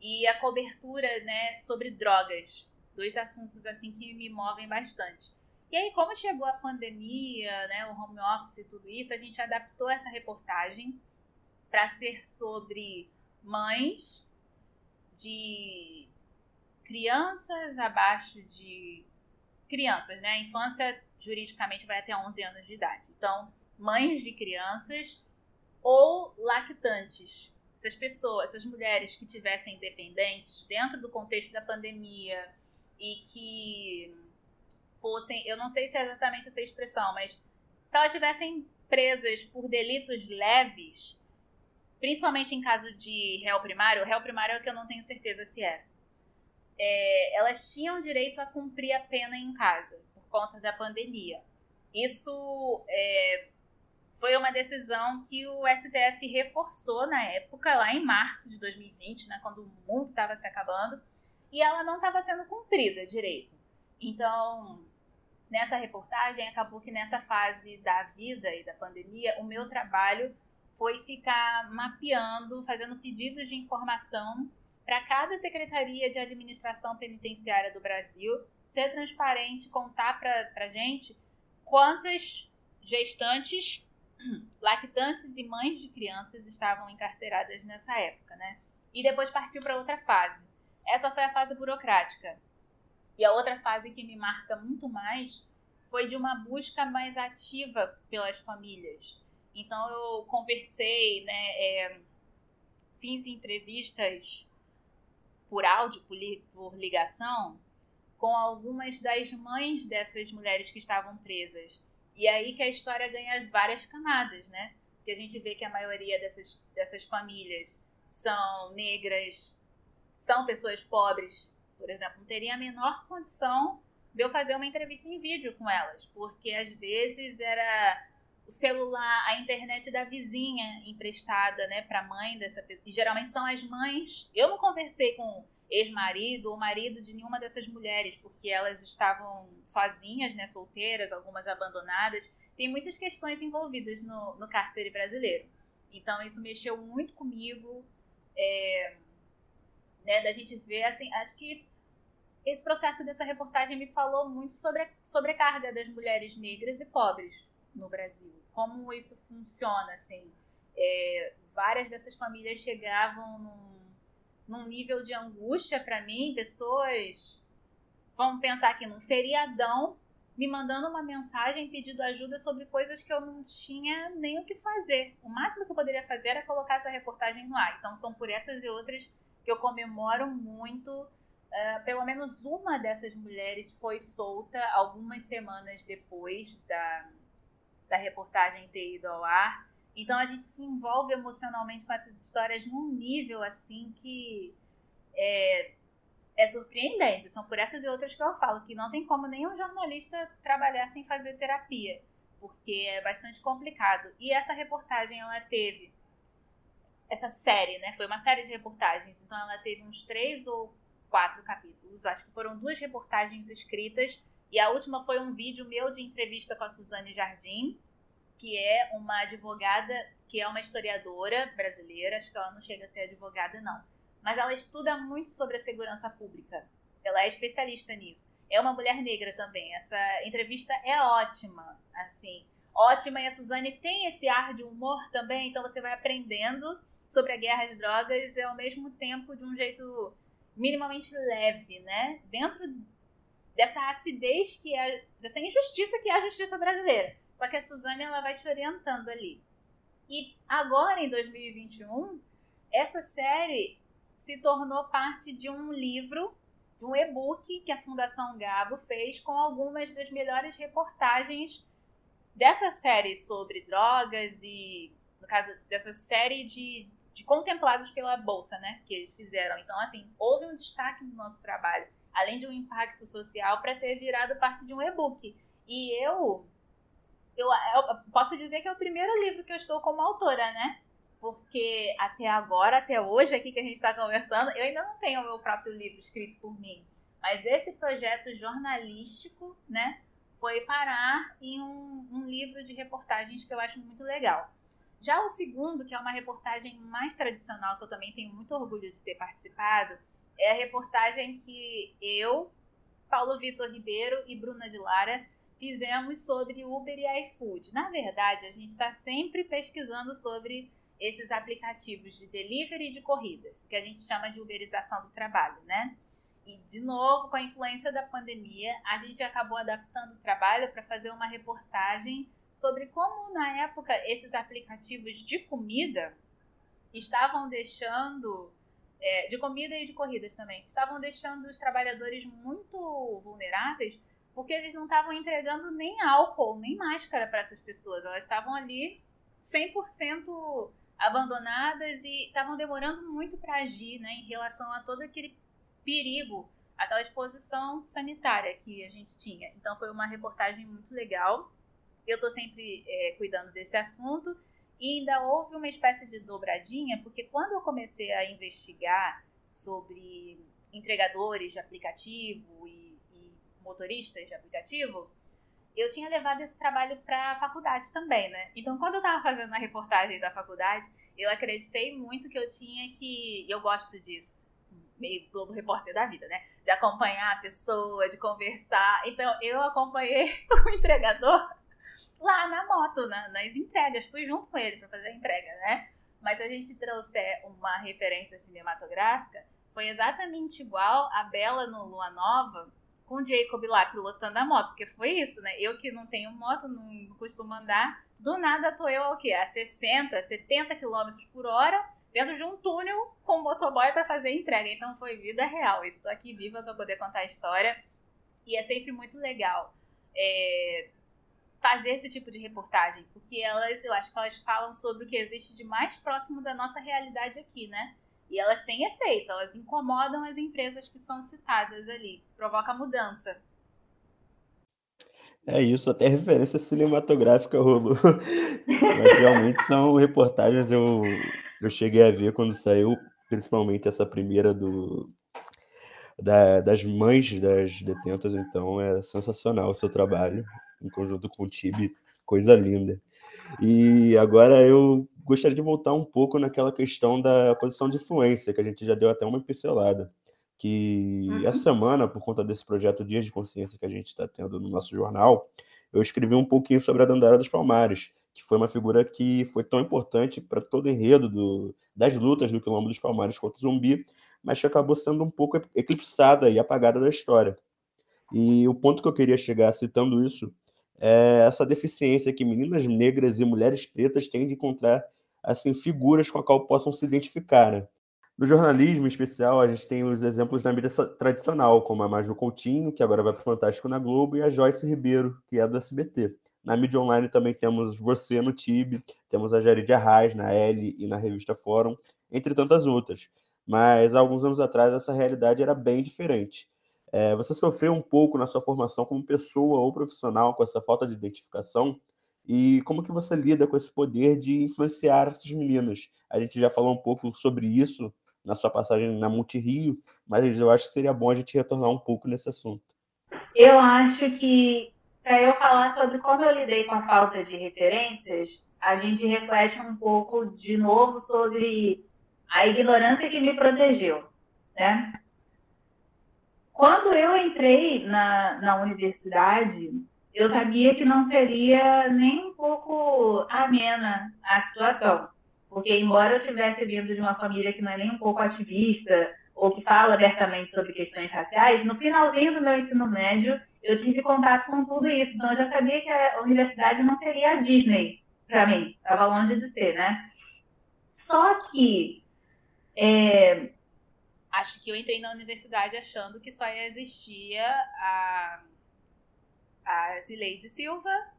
e a cobertura né, sobre drogas. Dois assuntos assim que me movem bastante. E aí, como chegou a pandemia, né, o home office e tudo isso, a gente adaptou essa reportagem para ser sobre mães de crianças abaixo de crianças, né? A infância juridicamente vai até 11 anos de idade. Então, mães de crianças ou lactantes. Essas pessoas, essas mulheres que tivessem dependentes dentro do contexto da pandemia e que fossem, eu não sei se é exatamente essa expressão, mas se elas estivessem presas por delitos leves, principalmente em caso de réu primário, réu primário é o que eu não tenho certeza se era. É, elas tinham direito a cumprir a pena em casa, por conta da pandemia. Isso é, foi uma decisão que o STF reforçou na época, lá em março de 2020, né, quando o mundo estava se acabando, e ela não estava sendo cumprida direito. Então, nessa reportagem, acabou que nessa fase da vida e da pandemia, o meu trabalho foi ficar mapeando, fazendo pedidos de informação para cada secretaria de administração penitenciária do Brasil, ser transparente, contar para a gente quantas gestantes, lactantes e mães de crianças estavam encarceradas nessa época, né? E depois partiu para outra fase. Essa foi a fase burocrática. E a outra fase que me marca muito mais foi de uma busca mais ativa pelas famílias então eu conversei, né, é, fiz entrevistas por áudio, por, li, por ligação, com algumas das mães dessas mulheres que estavam presas. E aí que a história ganha várias camadas, né? Porque a gente vê que a maioria dessas, dessas famílias são negras, são pessoas pobres, por exemplo, não teria a menor condição de eu fazer uma entrevista em vídeo com elas, porque às vezes era o celular, a internet da vizinha emprestada, né, para a mãe dessa pessoa. E geralmente são as mães. Eu não conversei com ex-marido ou marido de nenhuma dessas mulheres, porque elas estavam sozinhas, né, solteiras, algumas abandonadas. Tem muitas questões envolvidas no, no cárcere brasileiro. Então isso mexeu muito comigo, é, né, da gente ver, assim, acho que esse processo dessa reportagem me falou muito sobre a sobrecarga das mulheres negras e pobres no Brasil. Como isso funciona, assim. É, várias dessas famílias chegavam num, num nível de angústia para mim, pessoas vamos pensar aqui num feriadão, me mandando uma mensagem pedindo ajuda sobre coisas que eu não tinha nem o que fazer. O máximo que eu poderia fazer era colocar essa reportagem no ar. Então são por essas e outras que eu comemoro muito. Uh, pelo menos uma dessas mulheres foi solta algumas semanas depois da, da reportagem ter ido ao ar. Então a gente se envolve emocionalmente com essas histórias num nível assim que é, é surpreendente. São por essas e outras que eu falo que não tem como nenhum jornalista trabalhar sem fazer terapia, porque é bastante complicado. E essa reportagem ela teve essa série, né? Foi uma série de reportagens, então ela teve uns três ou quatro capítulos. Acho que foram duas reportagens escritas e a última foi um vídeo meu de entrevista com a Suzane Jardim, que é uma advogada, que é uma historiadora brasileira. Acho que ela não chega a ser advogada, não mas ela estuda muito sobre a segurança pública. Ela é especialista nisso. É uma mulher negra também. Essa entrevista é ótima, assim, ótima. E a Suzane tem esse ar de humor também, então você vai aprendendo sobre a guerra às drogas e ao mesmo tempo de um jeito minimamente leve, né? Dentro dessa acidez que é, dessa injustiça que é a justiça brasileira. Só que a Suzane ela vai te orientando ali. E agora em 2021, essa série se tornou parte de um livro, de um e-book que a Fundação Gabo fez com algumas das melhores reportagens dessa série sobre drogas e, no caso, dessa série de, de contemplados pela Bolsa, né, que eles fizeram. Então, assim, houve um destaque no nosso trabalho, além de um impacto social, para ter virado parte de um e-book. E eu, eu, eu posso dizer que é o primeiro livro que eu estou como autora, né? porque até agora, até hoje aqui que a gente está conversando, eu ainda não tenho o meu próprio livro escrito por mim. Mas esse projeto jornalístico, né, foi parar em um, um livro de reportagens que eu acho muito legal. Já o segundo, que é uma reportagem mais tradicional, que eu também tenho muito orgulho de ter participado, é a reportagem que eu, Paulo Vitor Ribeiro e Bruna de Lara fizemos sobre Uber e iFood. Na verdade, a gente está sempre pesquisando sobre esses aplicativos de delivery de corridas, que a gente chama de uberização do trabalho, né? E, de novo, com a influência da pandemia, a gente acabou adaptando o trabalho para fazer uma reportagem sobre como, na época, esses aplicativos de comida estavam deixando. É, de comida e de corridas também, estavam deixando os trabalhadores muito vulneráveis porque eles não estavam entregando nem álcool, nem máscara para essas pessoas. Elas estavam ali 100% abandonadas e estavam demorando muito para agir né, em relação a todo aquele perigo, aquela exposição sanitária que a gente tinha. Então foi uma reportagem muito legal. Eu estou sempre é, cuidando desse assunto e ainda houve uma espécie de dobradinha, porque quando eu comecei a investigar sobre entregadores de aplicativo e, e motoristas de aplicativo, eu tinha levado esse trabalho para a faculdade também, né? Então, quando eu estava fazendo a reportagem da faculdade, eu acreditei muito que eu tinha que. Eu gosto disso, meio Globo Repórter da vida, né? De acompanhar a pessoa, de conversar. Então, eu acompanhei o entregador lá na moto, na, nas entregas. Fui junto com ele para fazer a entrega, né? Mas se a gente trouxer uma referência cinematográfica, foi exatamente igual a Bela no Lua Nova com o Jacob lá pilotando a moto, porque foi isso, né? Eu que não tenho moto, não costumo andar, do nada tô eu ao quê? A 60, 70 km por hora, dentro de um túnel com um motoboy para fazer entrega. Então foi vida real. Estou aqui viva para poder contar a história. E é sempre muito legal é, fazer esse tipo de reportagem, porque elas, eu acho que elas falam sobre o que existe de mais próximo da nossa realidade aqui, né? E elas têm efeito, elas incomodam as empresas que são citadas ali, provoca mudança.
É isso, até referência cinematográfica rolou. Mas realmente são reportagens eu, eu cheguei a ver quando saiu, principalmente essa primeira do da, das mães das detentas, então é sensacional o seu trabalho, em conjunto com o Tibi, coisa linda. E agora eu gostaria de voltar um pouco naquela questão da posição de influência, que a gente já deu até uma pincelada. Que uhum. essa semana, por conta desse projeto Dias de Consciência que a gente está tendo no nosso jornal, eu escrevi um pouquinho sobre a Dandara dos Palmares, que foi uma figura que foi tão importante para todo o enredo do, das lutas do Quilombo dos Palmares contra o zumbi, mas que acabou sendo um pouco eclipsada e apagada da história. E o ponto que eu queria chegar citando isso é essa deficiência que meninas negras e mulheres pretas têm de encontrar assim figuras com a qual possam se identificar. Né? No jornalismo em especial, a gente tem os exemplos na mídia tradicional, como a Maju Coutinho, que agora vai para o Fantástico na Globo, e a Joyce Ribeiro, que é do SBT. Na mídia online também temos você no TIB, temos a Jarid Arraes na L e na revista Fórum, entre tantas outras. Mas há alguns anos atrás essa realidade era bem diferente. É, você sofreu um pouco na sua formação como pessoa ou profissional com essa falta de identificação? E como que você lida com esse poder de influenciar essas meninas? A gente já falou um pouco sobre isso na sua passagem na Multirio, mas eu acho que seria bom a gente retornar um pouco nesse assunto.
Eu acho que para eu falar sobre como eu lidei com a falta de referências, a gente reflete um pouco de novo sobre a ignorância que me protegeu, né? Quando eu entrei na, na universidade, eu sabia que não seria nem um pouco amena a situação. Porque, embora eu tivesse vindo de uma família que não é nem um pouco ativista, ou que fala abertamente sobre questões raciais, no finalzinho do meu ensino médio, eu tive contato com tudo isso. Então, eu já sabia que a universidade não seria a Disney para mim. Estava longe de ser, né? Só que. É... Acho que eu entrei na universidade achando que só existia a, a Zileide Silva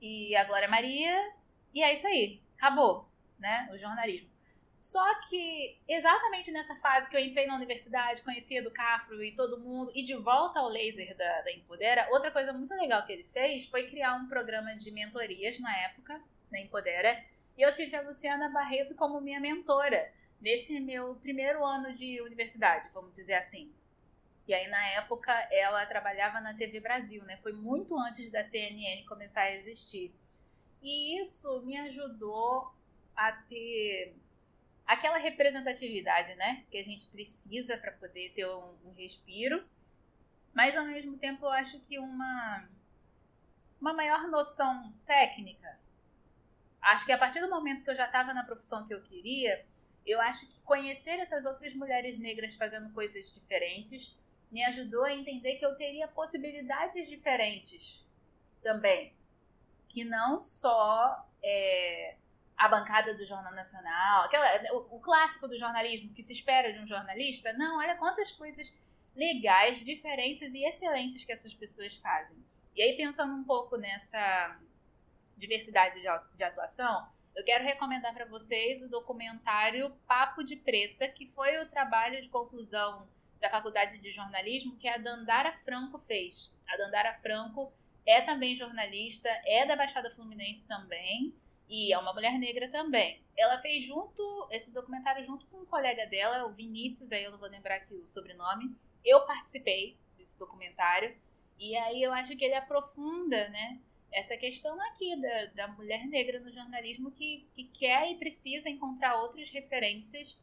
e a Glória Maria, e é isso aí, acabou né? O jornalismo. Só que exatamente nessa fase que eu entrei na universidade, conhecia do Cafro e todo mundo, e de volta ao laser da, da Empodera, outra coisa muito legal que ele fez foi criar um programa de mentorias na época, na Empodera, e eu tive a Luciana Barreto como minha mentora nesse meu primeiro ano de universidade, vamos dizer assim. E aí, na época, ela trabalhava na TV Brasil, né? Foi muito antes da CNN começar a existir. E isso me ajudou a ter aquela representatividade, né? Que a gente precisa para poder ter um, um, respiro. Mas ao mesmo tempo eu acho que uma uma maior noção técnica. Acho que a partir do momento que eu já estava na profissão que eu queria, eu acho que conhecer essas outras mulheres negras fazendo coisas diferentes me ajudou a entender que eu teria possibilidades diferentes também. Que não só é, a bancada do Jornal Nacional, aquela, o, o, clássico do jornalismo que se espera de um jornalista. Não, olha quantas coisas legais, diferentes e excelentes que essas pessoas fazem. E aí, pensando um pouco nessa diversidade de, de atuação, eu quero recomendar para vocês o documentário Papo de Preta, que foi o trabalho de conclusão da Faculdade de Jornalismo que a Dandara Franco fez. A Dandara Franco é também jornalista, é da Baixada Fluminense também e é uma mulher negra também. Ela fez junto esse documentário junto com um colega dela, o Vinícius, aí eu não vou lembrar aqui o sobrenome. Eu participei desse documentário e aí eu acho que ele aprofunda, né, essa questão aqui da, da mulher negra no jornalismo que, que quer e precisa encontrar outras referências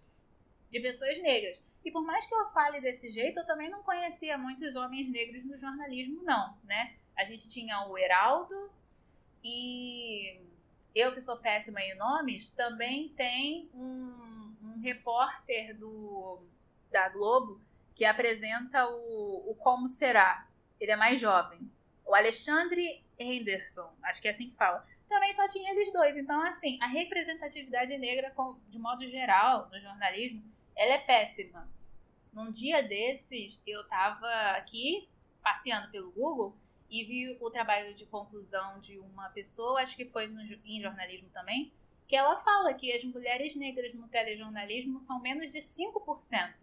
de pessoas negras. E por mais que eu fale desse jeito, eu também não conhecia muitos homens negros no jornalismo, não, né? A gente tinha o Heraldo e eu que sou péssima em nomes, também tem um, um repórter do, da Globo que apresenta o, o Como Será. Ele é mais jovem. O Alexandre Henderson, acho que é assim que fala. Também só tinha eles dois. Então, assim, a representatividade negra, de modo geral, no jornalismo, ela é péssima. Num dia desses, eu estava aqui passeando pelo Google e vi o trabalho de conclusão de uma pessoa, acho que foi no, em jornalismo também, que ela fala que as mulheres negras no telejornalismo são menos de 5%.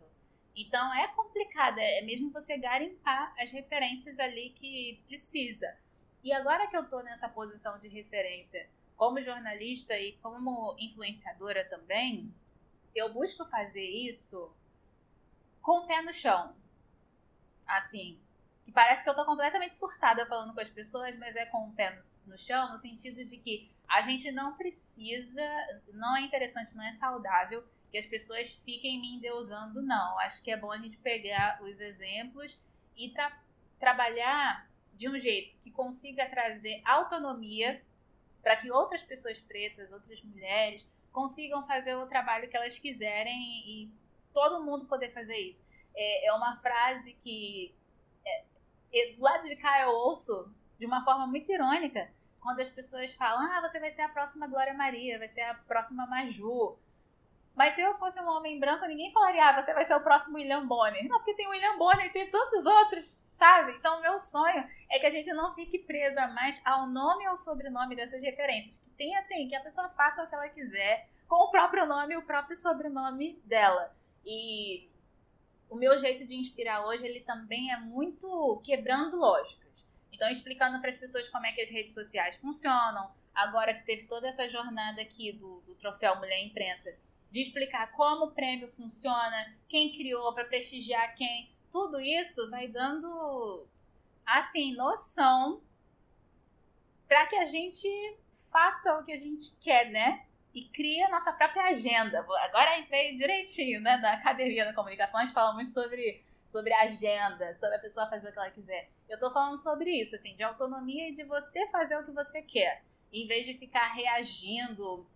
Então é complicado, é mesmo você garimpar as referências ali que precisa. E agora que eu estou nessa posição de referência como jornalista e como influenciadora também, eu busco fazer isso com o pé no chão. Assim, que parece que eu tô completamente surtada falando com as pessoas, mas é com o pé no, chão, no sentido de que a gente não precisa, não é interessante, não é saudável que as pessoas fiquem me endeusando, não. Acho que é bom a gente pegar os exemplos e tra trabalhar de um jeito que consiga trazer autonomia para que outras pessoas pretas, outras mulheres, consigam fazer o trabalho que elas quiserem e todo mundo poder fazer isso. É, é uma frase que é, do lado de cá eu ouço de uma forma muito irônica quando as pessoas falam: ah, você vai ser a próxima Glória Maria, vai ser a próxima Maju. Mas se eu fosse um homem branco, ninguém falaria, ah, você vai ser o próximo William Bonner. Não, porque tem William Bonner e tem tantos outros, sabe? Então, meu sonho é que a gente não fique presa mais ao nome ao sobrenome dessas referências. Que tem assim, que a pessoa faça o que ela quiser com o próprio nome e o próprio sobrenome dela. E o meu jeito de inspirar hoje, ele também é muito quebrando lógicas. Então, explicando para as pessoas como é que as redes sociais funcionam. Agora que teve toda essa jornada aqui do, do Troféu Mulher Imprensa, de explicar como o prêmio funciona, quem criou para prestigiar quem, tudo isso vai dando assim noção para que a gente faça o que a gente quer, né? E cria a nossa própria agenda. Agora entrei direitinho, né? Na academia da comunicação, a gente fala muito sobre, sobre agenda, sobre a pessoa fazer o que ela quiser. Eu tô falando sobre isso, assim, de autonomia e de você fazer o que você quer. Em vez de ficar reagindo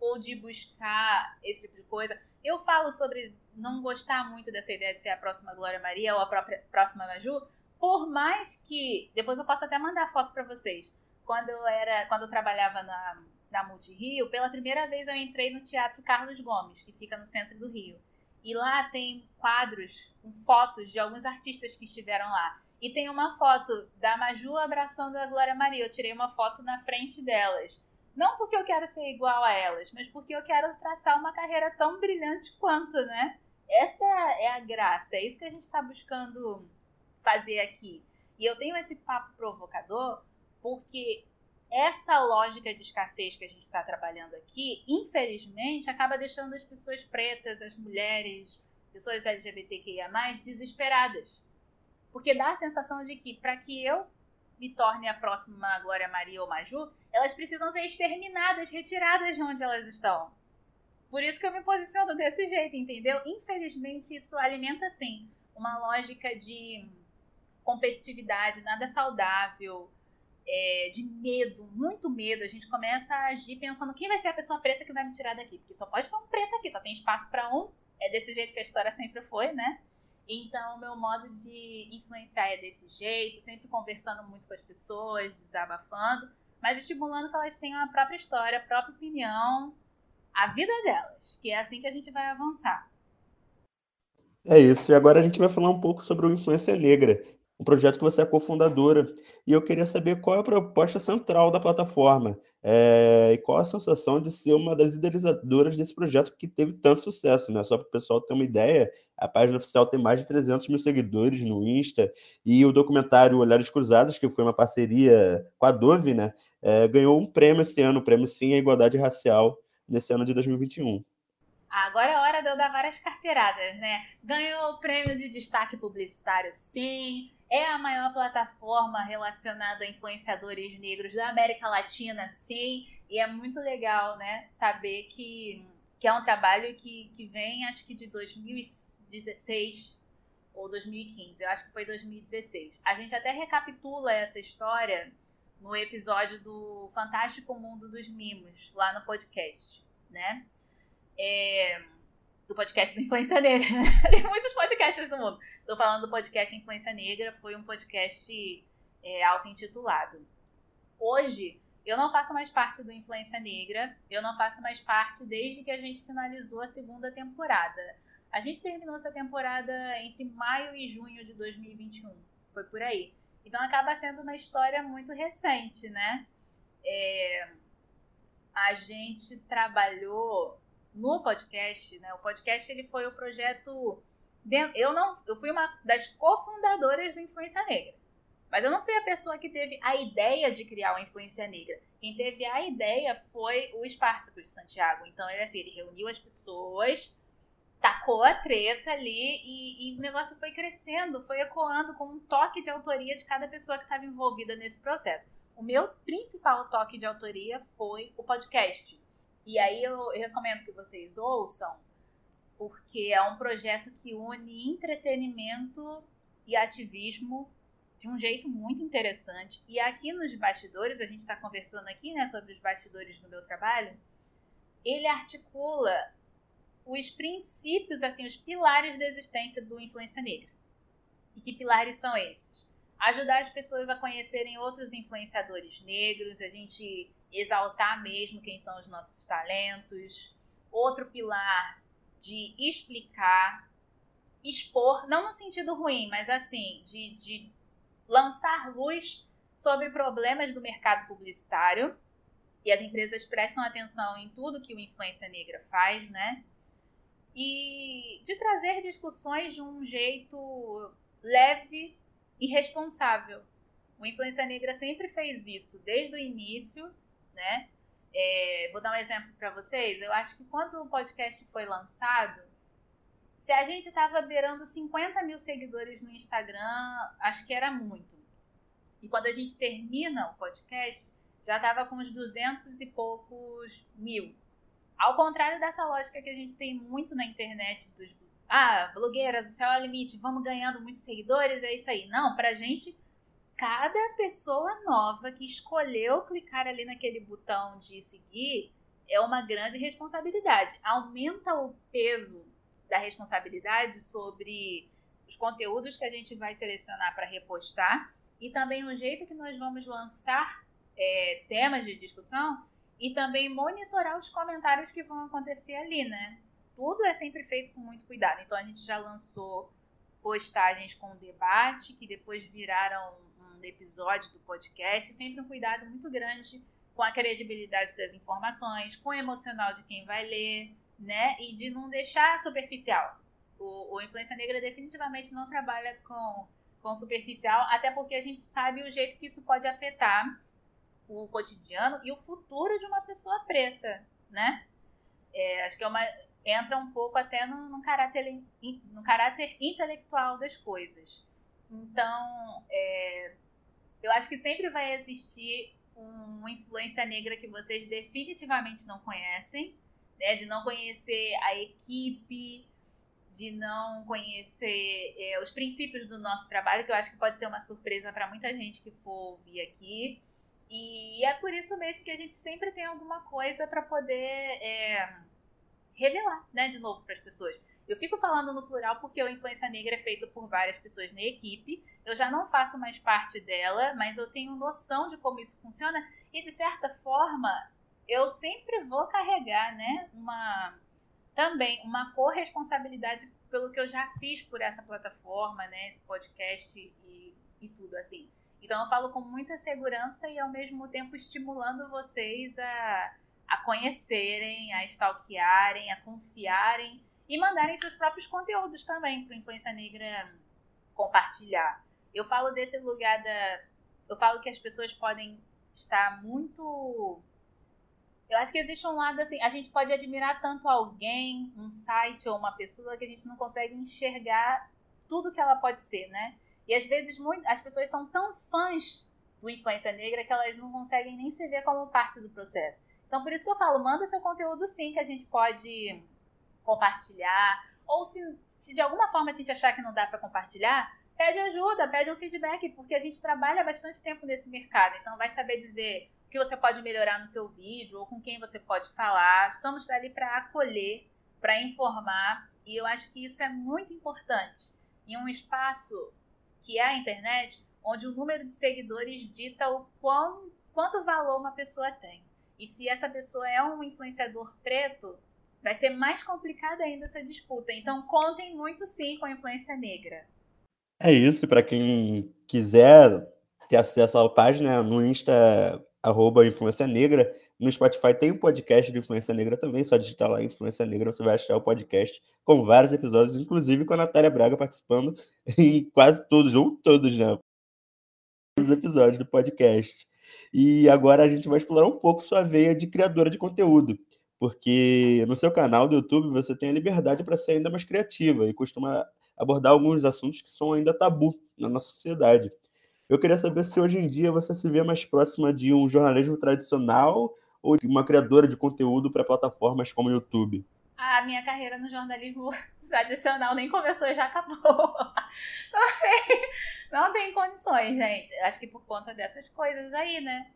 ou de buscar esse tipo de coisa. Eu falo sobre não gostar muito dessa ideia de ser a próxima Glória Maria ou a própria próxima Maju, por mais que depois eu posso até mandar foto para vocês. Quando eu era, quando eu trabalhava na na Multi Rio, pela primeira vez eu entrei no Teatro Carlos Gomes, que fica no centro do Rio. E lá tem quadros com fotos de alguns artistas que estiveram lá. E tem uma foto da Maju abraçando a Glória Maria. Eu tirei uma foto na frente delas. Não porque eu quero ser igual a elas, mas porque eu quero traçar uma carreira tão brilhante quanto, né? Essa é a graça, é isso que a gente está buscando fazer aqui. E eu tenho esse papo provocador porque essa lógica de escassez que a gente está trabalhando aqui, infelizmente, acaba deixando as pessoas pretas, as mulheres, pessoas LGBTQIA, desesperadas. Porque dá a sensação de que, para que eu me torne a próxima Glória Maria ou Maju, elas precisam ser exterminadas, retiradas de onde elas estão. Por isso que eu me posiciono desse jeito, entendeu? Infelizmente, isso alimenta, sim, uma lógica de competitividade, nada saudável, é, de medo, muito medo. A gente começa a agir pensando quem vai ser a pessoa preta que vai me tirar daqui. Porque só pode ter um preto aqui, só tem espaço para um. É desse jeito que a história sempre foi, né? Então, meu modo de influenciar é desse jeito, sempre conversando muito com as pessoas, desabafando, mas estimulando que elas tenham a própria história, a própria opinião, a vida delas, que é assim que a gente vai avançar.
É isso, e agora a gente vai falar um pouco sobre o Influência Negra, um projeto que você é cofundadora, e eu queria saber qual é a proposta central da plataforma, é, e qual a sensação de ser uma das idealizadoras desse projeto que teve tanto sucesso, né? Só para o pessoal ter uma ideia, a página oficial tem mais de 300 mil seguidores no Insta e o documentário Olhares Cruzados, que foi uma parceria com a Dove, né? É, ganhou um prêmio esse ano, o prêmio Sim à Igualdade Racial, nesse ano de 2021.
Agora é hora de eu dar várias carteiradas, né? Ganhou o prêmio de destaque publicitário, sim. É a maior plataforma relacionada a influenciadores negros da América Latina, sim. E é muito legal, né? Saber que, que é um trabalho que, que vem, acho que de 2016 ou 2015. Eu acho que foi 2016. A gente até recapitula essa história no episódio do Fantástico Mundo dos Mimos, lá no podcast, né? é, do podcast do Influência Negra. Tem muitos podcasts no mundo. Estou falando do podcast Influência Negra, foi um podcast é, auto-intitulado. Hoje, eu não faço mais parte do Influência Negra, eu não faço mais parte desde que a gente finalizou a segunda temporada. A gente terminou essa temporada entre maio e junho de 2021, foi por aí. Então acaba sendo uma história muito recente, né? É, a gente trabalhou no podcast, né? O podcast ele foi o projeto eu não, eu fui uma das cofundadoras do Influência Negra. Mas eu não fui a pessoa que teve a ideia de criar uma influência negra. Quem teve a ideia foi o Espartacus Santiago. Então, ele, assim, ele reuniu as pessoas, tacou a treta ali e, e, o negócio foi crescendo, foi ecoando com um toque de autoria de cada pessoa que estava envolvida nesse processo. O meu principal toque de autoria foi o podcast. E aí eu, recomendo que vocês ouçam, porque é um projeto que une entretenimento e ativismo de um jeito muito interessante. E aqui nos bastidores, a gente está conversando aqui né, sobre os bastidores do meu trabalho, ele articula os princípios, assim, os pilares da existência do Influência Negra. E que pilares são esses? ajudar as pessoas a conhecerem outros influenciadores negros, a gente exaltar mesmo quem são os nossos talentos. Outro pilar de explicar, expor, não no sentido ruim, mas assim, de, de lançar luz sobre problemas do mercado publicitário. E as empresas prestam atenção em tudo que o Influência Negra faz, né? E de trazer discussões de um jeito leve e responsável. O Influência Negra sempre fez isso, desde o início, né? É, vou dar um exemplo para vocês. Eu acho que quando o podcast foi lançado, se a gente estava beirando 50 mil seguidores no Instagram, acho que era muito. E quando a gente termina o podcast, já estava com uns 200 e poucos mil. Ao contrário dessa lógica que a gente tem muito na internet dos ah, blogueiras, o céu é o limite, vamos ganhando muitos seguidores, é isso aí. Não, pra gente, cada pessoa nova que escolheu clicar ali naquele botão de seguir é uma grande responsabilidade. Aumenta o peso da responsabilidade sobre os conteúdos que a gente vai selecionar para repostar e também o jeito que nós vamos lançar é, temas de discussão e também monitorar os comentários que vão acontecer ali, né? Tudo é sempre feito com muito cuidado. Então a gente já lançou postagens com debate que depois viraram um episódio do podcast, sempre um cuidado muito grande com a credibilidade das informações, com o emocional de quem vai ler, né? E de não deixar superficial. O, o Influência Negra definitivamente não trabalha com, com superficial, até porque a gente sabe o jeito que isso pode afetar o cotidiano e o futuro de uma pessoa preta, né? É, acho que é uma, entra um pouco até no, no, caráter, no caráter intelectual das coisas. Então, é, eu acho que sempre vai existir uma influência negra que vocês definitivamente não conhecem, né? De não conhecer a equipe, de não conhecer é, os princípios do nosso trabalho, que eu acho que pode ser uma surpresa para muita gente que for ouvir aqui. E é por isso mesmo que a gente sempre tem alguma coisa para poder é, revelar, né, de novo para as pessoas. Eu fico falando no plural porque o Influência Negra é feito por várias pessoas na equipe. Eu já não faço mais parte dela, mas eu tenho noção de como isso funciona e de certa forma eu sempre vou carregar, né, uma também uma corresponsabilidade pelo que eu já fiz por essa plataforma, né, esse podcast e, e tudo assim. Então eu falo com muita segurança e ao mesmo tempo estimulando vocês a, a conhecerem, a stalkearem, a confiarem e mandarem seus próprios conteúdos também para Influência Negra compartilhar. Eu falo desse lugar da. Eu falo que as pessoas podem estar muito. Eu acho que existe um lado assim, a gente pode admirar tanto alguém, um site ou uma pessoa que a gente não consegue enxergar tudo que ela pode ser, né? E às vezes muito, as pessoas são tão fãs do Influência Negra que elas não conseguem nem se ver como parte do processo. Então, por isso que eu falo, manda seu conteúdo sim, que a gente pode compartilhar. Ou se, se de alguma forma a gente achar que não dá para compartilhar, pede ajuda, pede um feedback, porque a gente trabalha bastante tempo nesse mercado. Então, vai saber dizer o que você pode melhorar no seu vídeo ou com quem você pode falar. Estamos ali para acolher, para informar. E eu acho que isso é muito importante. Em um espaço que é a internet, onde o número de seguidores dita o quão, quanto valor uma pessoa tem. E se essa pessoa é um influenciador preto, vai ser mais complicada ainda essa disputa. Então, contem muito sim com a influência negra.
É isso, para quem quiser ter acesso à página no Insta, arroba Influência Negra. No Spotify tem um podcast de Influência Negra também, só digitar lá Influência Negra, você vai achar o podcast com vários episódios, inclusive com a Natália Braga participando em quase todos, ou todos, né? Os episódios do podcast. E agora a gente vai explorar um pouco sua veia de criadora de conteúdo, porque no seu canal do YouTube você tem a liberdade para ser ainda mais criativa e costuma abordar alguns assuntos que são ainda tabu na nossa sociedade. Eu queria saber se hoje em dia você se vê mais próxima de um jornalismo tradicional ou de uma criadora de conteúdo para plataformas como o YouTube?
A minha carreira no jornalismo tradicional nem começou e já acabou. Não tem, não tem condições, gente. Acho que por conta dessas coisas aí, né?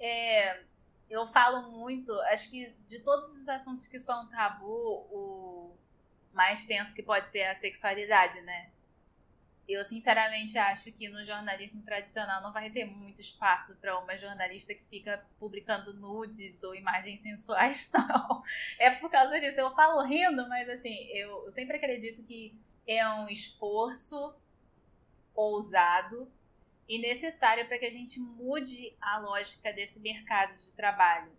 É, eu falo muito, acho que de todos os assuntos que são tabu, o, mais tenso que pode ser a sexualidade, né? eu sinceramente acho que no jornalismo tradicional não vai ter muito espaço para uma jornalista que fica publicando nudes ou imagens sensuais, não. É por causa disso. Eu falo rindo, mas assim, eu sempre acredito que é um esforço ousado e necessário para que a gente mude a lógica desse mercado de trabalho.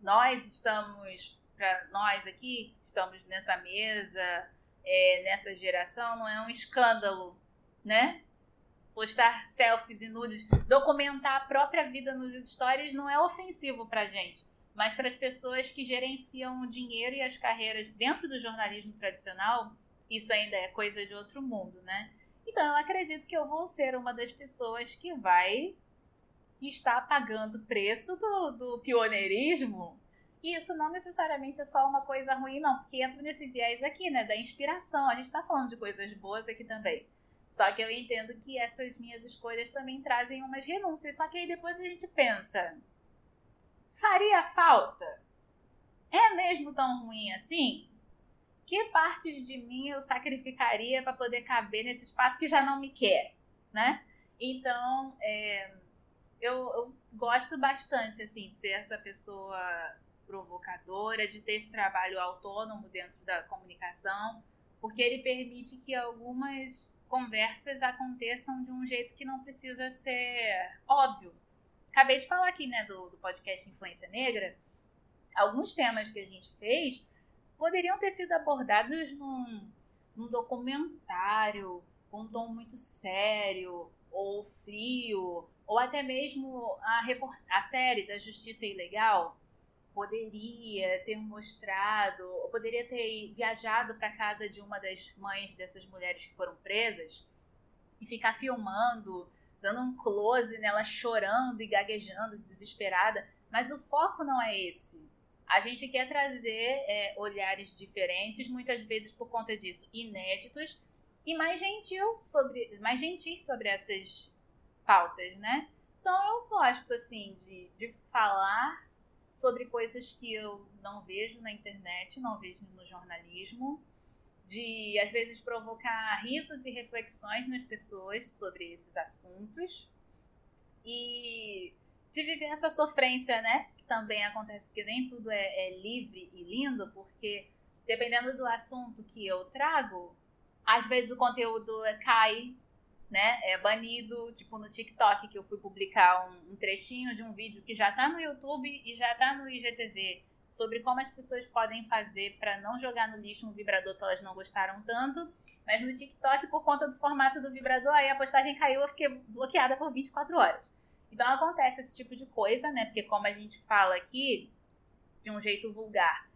Nós estamos, para nós aqui, estamos nessa mesa, é, nessa geração, não é um escândalo né? Postar selfies e nudes, documentar a própria vida nos stories não é ofensivo pra gente. Mas para as pessoas que gerenciam o dinheiro e as carreiras dentro do jornalismo tradicional, isso ainda é coisa de outro mundo, né? Então eu acredito que eu vou ser uma das pessoas que vai que está pagando preço do, do pioneirismo. E isso não necessariamente é só uma coisa ruim, não, porque entra nesse viés aqui, né? Da inspiração. A gente está falando de coisas boas aqui também. Só que eu entendo que essas minhas escolhas também trazem umas renúncias. Só que aí depois a gente pensa: faria falta? É mesmo tão ruim assim? Que partes de mim eu sacrificaria para poder caber nesse espaço que já não me quer, né? Então, é, eu, eu gosto bastante assim de ser essa pessoa provocadora, de ter esse trabalho autônomo dentro da comunicação, porque ele permite que algumas conversas aconteçam de um jeito que não precisa ser óbvio. Acabei de falar aqui, né, do, do podcast Influência Negra. Alguns temas que a gente fez poderiam ter sido abordados num, num documentário com um tom muito sério ou frio, ou até mesmo a, a série da Justiça Ilegal poderia ter mostrado, ou poderia ter viajado para casa de uma das mães dessas mulheres que foram presas e ficar filmando, dando um close nela chorando e gaguejando, desesperada. Mas o foco não é esse. A gente quer trazer é, olhares diferentes, muitas vezes por conta disso, inéditos e mais gentil sobre, mais gentis sobre essas pautas, né? Então eu gosto assim de, de falar sobre coisas que eu não vejo na internet, não vejo no jornalismo, de às vezes provocar risos e reflexões nas pessoas sobre esses assuntos e de viver essa sofrência, né? Também acontece, porque nem tudo é, é livre e lindo, porque dependendo do assunto que eu trago, às vezes o conteúdo cai né, é banido, tipo no TikTok, que eu fui publicar um, um trechinho de um vídeo que já tá no YouTube e já tá no IGTV, sobre como as pessoas podem fazer para não jogar no lixo um vibrador que elas não gostaram tanto. Mas no TikTok, por conta do formato do vibrador, aí a postagem caiu, eu fiquei bloqueada por 24 horas. Então acontece esse tipo de coisa, né? Porque como a gente fala aqui, de um jeito vulgar,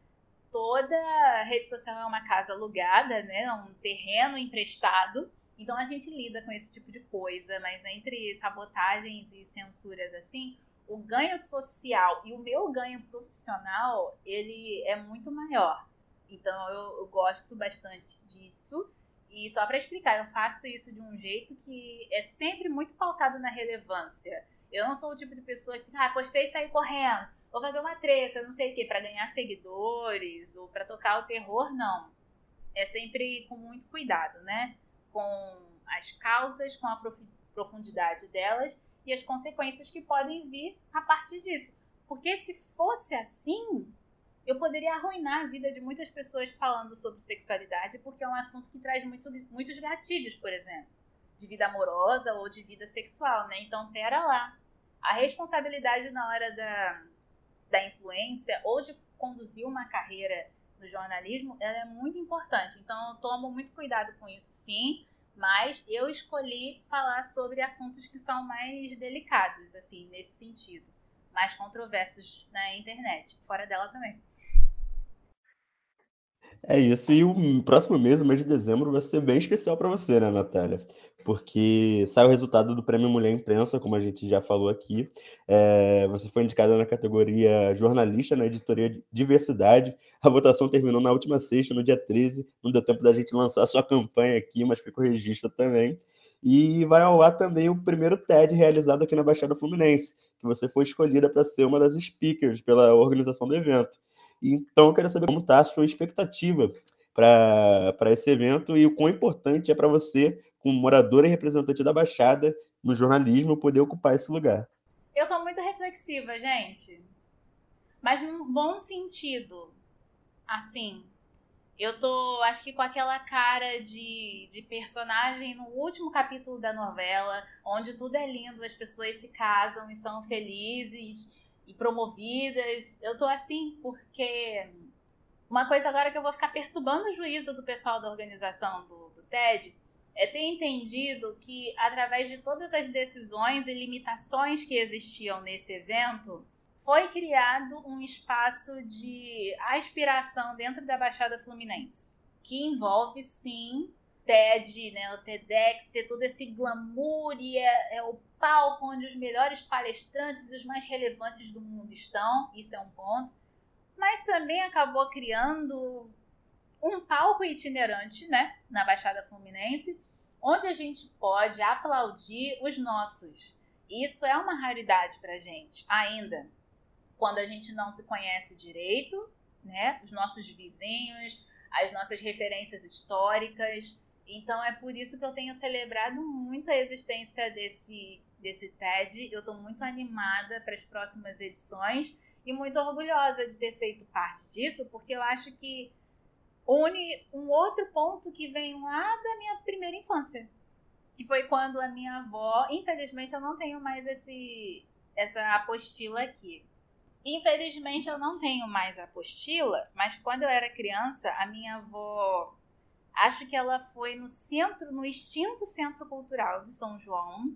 toda rede social é uma casa alugada, né? Um terreno emprestado. Então a gente lida com esse tipo de coisa, mas entre sabotagens e censuras assim, o ganho social e o meu ganho profissional, ele é muito maior. Então eu, eu gosto bastante disso. E só para explicar, eu faço isso de um jeito que é sempre muito pautado na relevância. Eu não sou o tipo de pessoa que, ah, postei e saí correndo, vou fazer uma treta, não sei o quê, para ganhar seguidores ou para tocar o terror, não. É sempre com muito cuidado, né? com as causas, com a profundidade delas e as consequências que podem vir a partir disso. Porque se fosse assim, eu poderia arruinar a vida de muitas pessoas falando sobre sexualidade, porque é um assunto que traz muito, muitos gatilhos, por exemplo, de vida amorosa ou de vida sexual, né? Então, pera lá. A responsabilidade na hora da, da influência ou de conduzir uma carreira no jornalismo, ela é muito importante. Então, eu tomo muito cuidado com isso, sim. Mas eu escolhi falar sobre assuntos que são mais delicados, assim, nesse sentido. Mais controversos na internet. Fora dela também.
É isso. E o próximo mês, o mês de dezembro, vai ser bem especial para você, né, Natália? Porque sai o resultado do Prêmio Mulher Imprensa, como a gente já falou aqui. É, você foi indicada na categoria jornalista na editoria Diversidade. A votação terminou na última sexta, no dia 13. Não deu tempo da gente lançar sua campanha aqui, mas ficou registro também. E vai ao ar também o primeiro TED realizado aqui na Baixada Fluminense, que você foi escolhida para ser uma das speakers pela organização do evento. Então, eu quero saber como está a sua expectativa para esse evento e o quão importante é para você, como moradora e representante da Baixada, no jornalismo, poder ocupar esse lugar.
Eu tô muito reflexiva, gente. Mas num bom sentido. Assim, eu tô, acho que com aquela cara de, de personagem no último capítulo da novela, onde tudo é lindo, as pessoas se casam e são felizes e promovidas. Eu tô assim porque uma coisa agora que eu vou ficar perturbando o juízo do pessoal da organização do, do TED é ter entendido que, através de todas as decisões e limitações que existiam nesse evento, foi criado um espaço de aspiração dentro da Baixada Fluminense, que envolve, sim, TED, né, o TEDx, ter todo esse glamour e é, é o palco onde os melhores palestrantes os mais relevantes do mundo estão, isso é um ponto. Mas também acabou criando um palco itinerante, né, na Baixada Fluminense, onde a gente pode aplaudir os nossos. Isso é uma raridade para a gente, ainda. Quando a gente não se conhece direito, né, os nossos vizinhos, as nossas referências históricas. Então é por isso que eu tenho celebrado muito a existência desse, desse TED. Eu estou muito animada para as próximas edições e muito orgulhosa de ter feito parte disso, porque eu acho que une um outro ponto que vem lá da minha primeira infância, que foi quando a minha avó, infelizmente eu não tenho mais esse essa apostila aqui. Infelizmente eu não tenho mais a apostila, mas quando eu era criança, a minha avó acho que ela foi no centro, no extinto Centro Cultural de São João,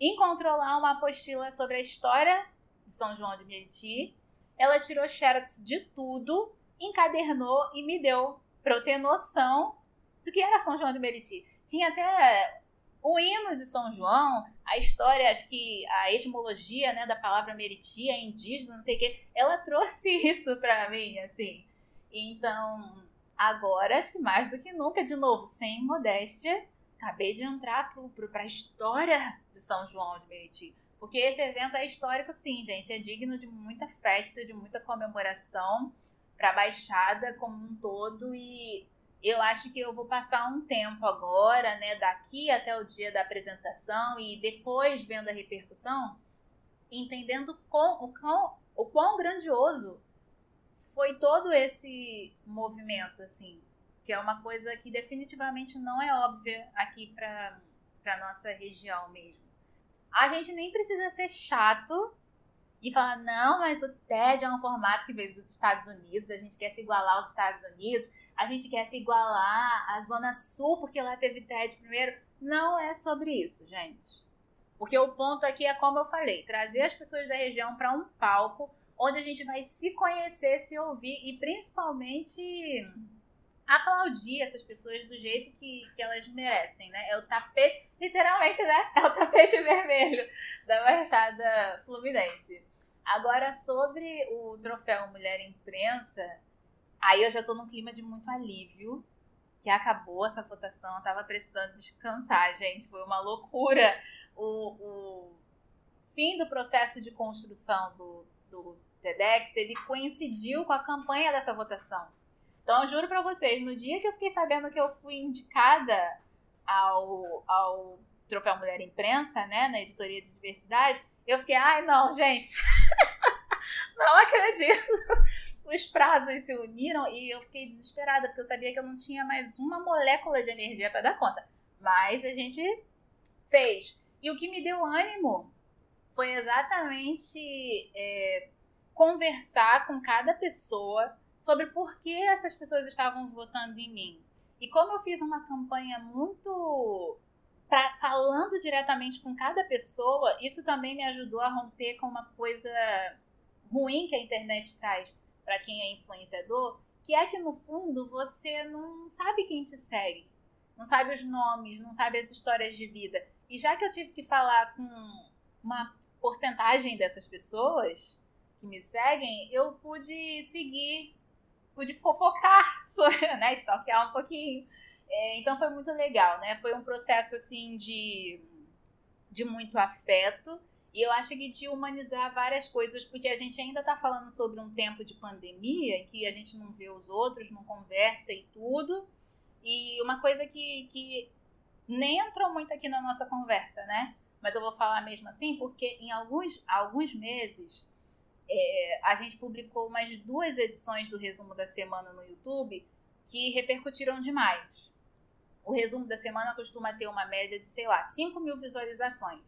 encontrou lá uma apostila sobre a história de São João de Meriti ela tirou xerox de tudo, encadernou e me deu para eu ter noção do que era São João de Meriti. Tinha até o hino de São João, a história, acho que a etimologia né, da palavra Meriti é indígena, não sei o quê. Ela trouxe isso para mim, assim. Então, agora, acho que mais do que nunca, de novo, sem modéstia, acabei de entrar para história de São João de Meriti. Porque esse evento é histórico, sim, gente. É digno de muita festa, de muita comemoração para a Baixada como um todo. E eu acho que eu vou passar um tempo agora, né, daqui até o dia da apresentação e depois vendo a repercussão, entendendo com, o, quão, o quão grandioso foi todo esse movimento, assim, que é uma coisa que definitivamente não é óbvia aqui para nossa região mesmo a gente nem precisa ser chato e falar, não, mas o TED é um formato que veio dos Estados Unidos, a gente quer se igualar aos Estados Unidos, a gente quer se igualar à Zona Sul, porque lá teve TED primeiro. Não é sobre isso, gente. Porque o ponto aqui é como eu falei, trazer as pessoas da região para um palco onde a gente vai se conhecer, se ouvir e principalmente aplaudir essas pessoas do jeito que, que elas merecem, né? É o tapete, literalmente, né? É o tapete vermelho da Baixada Fluminense. Agora, sobre o troféu Mulher Imprensa, aí eu já tô num clima de muito alívio, que acabou essa votação, eu tava precisando descansar, gente, foi uma loucura. O, o fim do processo de construção do, do TEDx, ele coincidiu com a campanha dessa votação. Então, eu juro pra vocês, no dia que eu fiquei sabendo que eu fui indicada ao, ao Troféu Mulher Imprensa, né, na editoria de diversidade, eu fiquei, ai, não, gente, não acredito. Os prazos se uniram e eu fiquei desesperada, porque eu sabia que eu não tinha mais uma molécula de energia para dar conta. Mas a gente fez. E o que me deu ânimo foi exatamente é, conversar com cada pessoa sobre por que essas pessoas estavam votando em mim. E como eu fiz uma campanha muito pra, falando diretamente com cada pessoa, isso também me ajudou a romper com uma coisa ruim que a internet traz para quem é influenciador, que é que no fundo você não sabe quem te segue, não sabe os nomes, não sabe as histórias de vida. E já que eu tive que falar com uma porcentagem dessas pessoas que me seguem, eu pude seguir pude fofocar, né, stalkear um pouquinho. É, então foi muito legal, né? Foi um processo assim de, de muito afeto E eu acho que de humanizar várias coisas, porque a gente ainda está falando sobre um tempo de pandemia, que a gente não vê os outros, não conversa e tudo. E uma coisa que, que nem entrou muito aqui na nossa conversa, né? Mas eu vou falar mesmo assim, porque em alguns, alguns meses é, a gente publicou mais duas edições do resumo da semana no YouTube que repercutiram demais. O resumo da semana costuma ter uma média de, sei lá, 5 mil visualizações.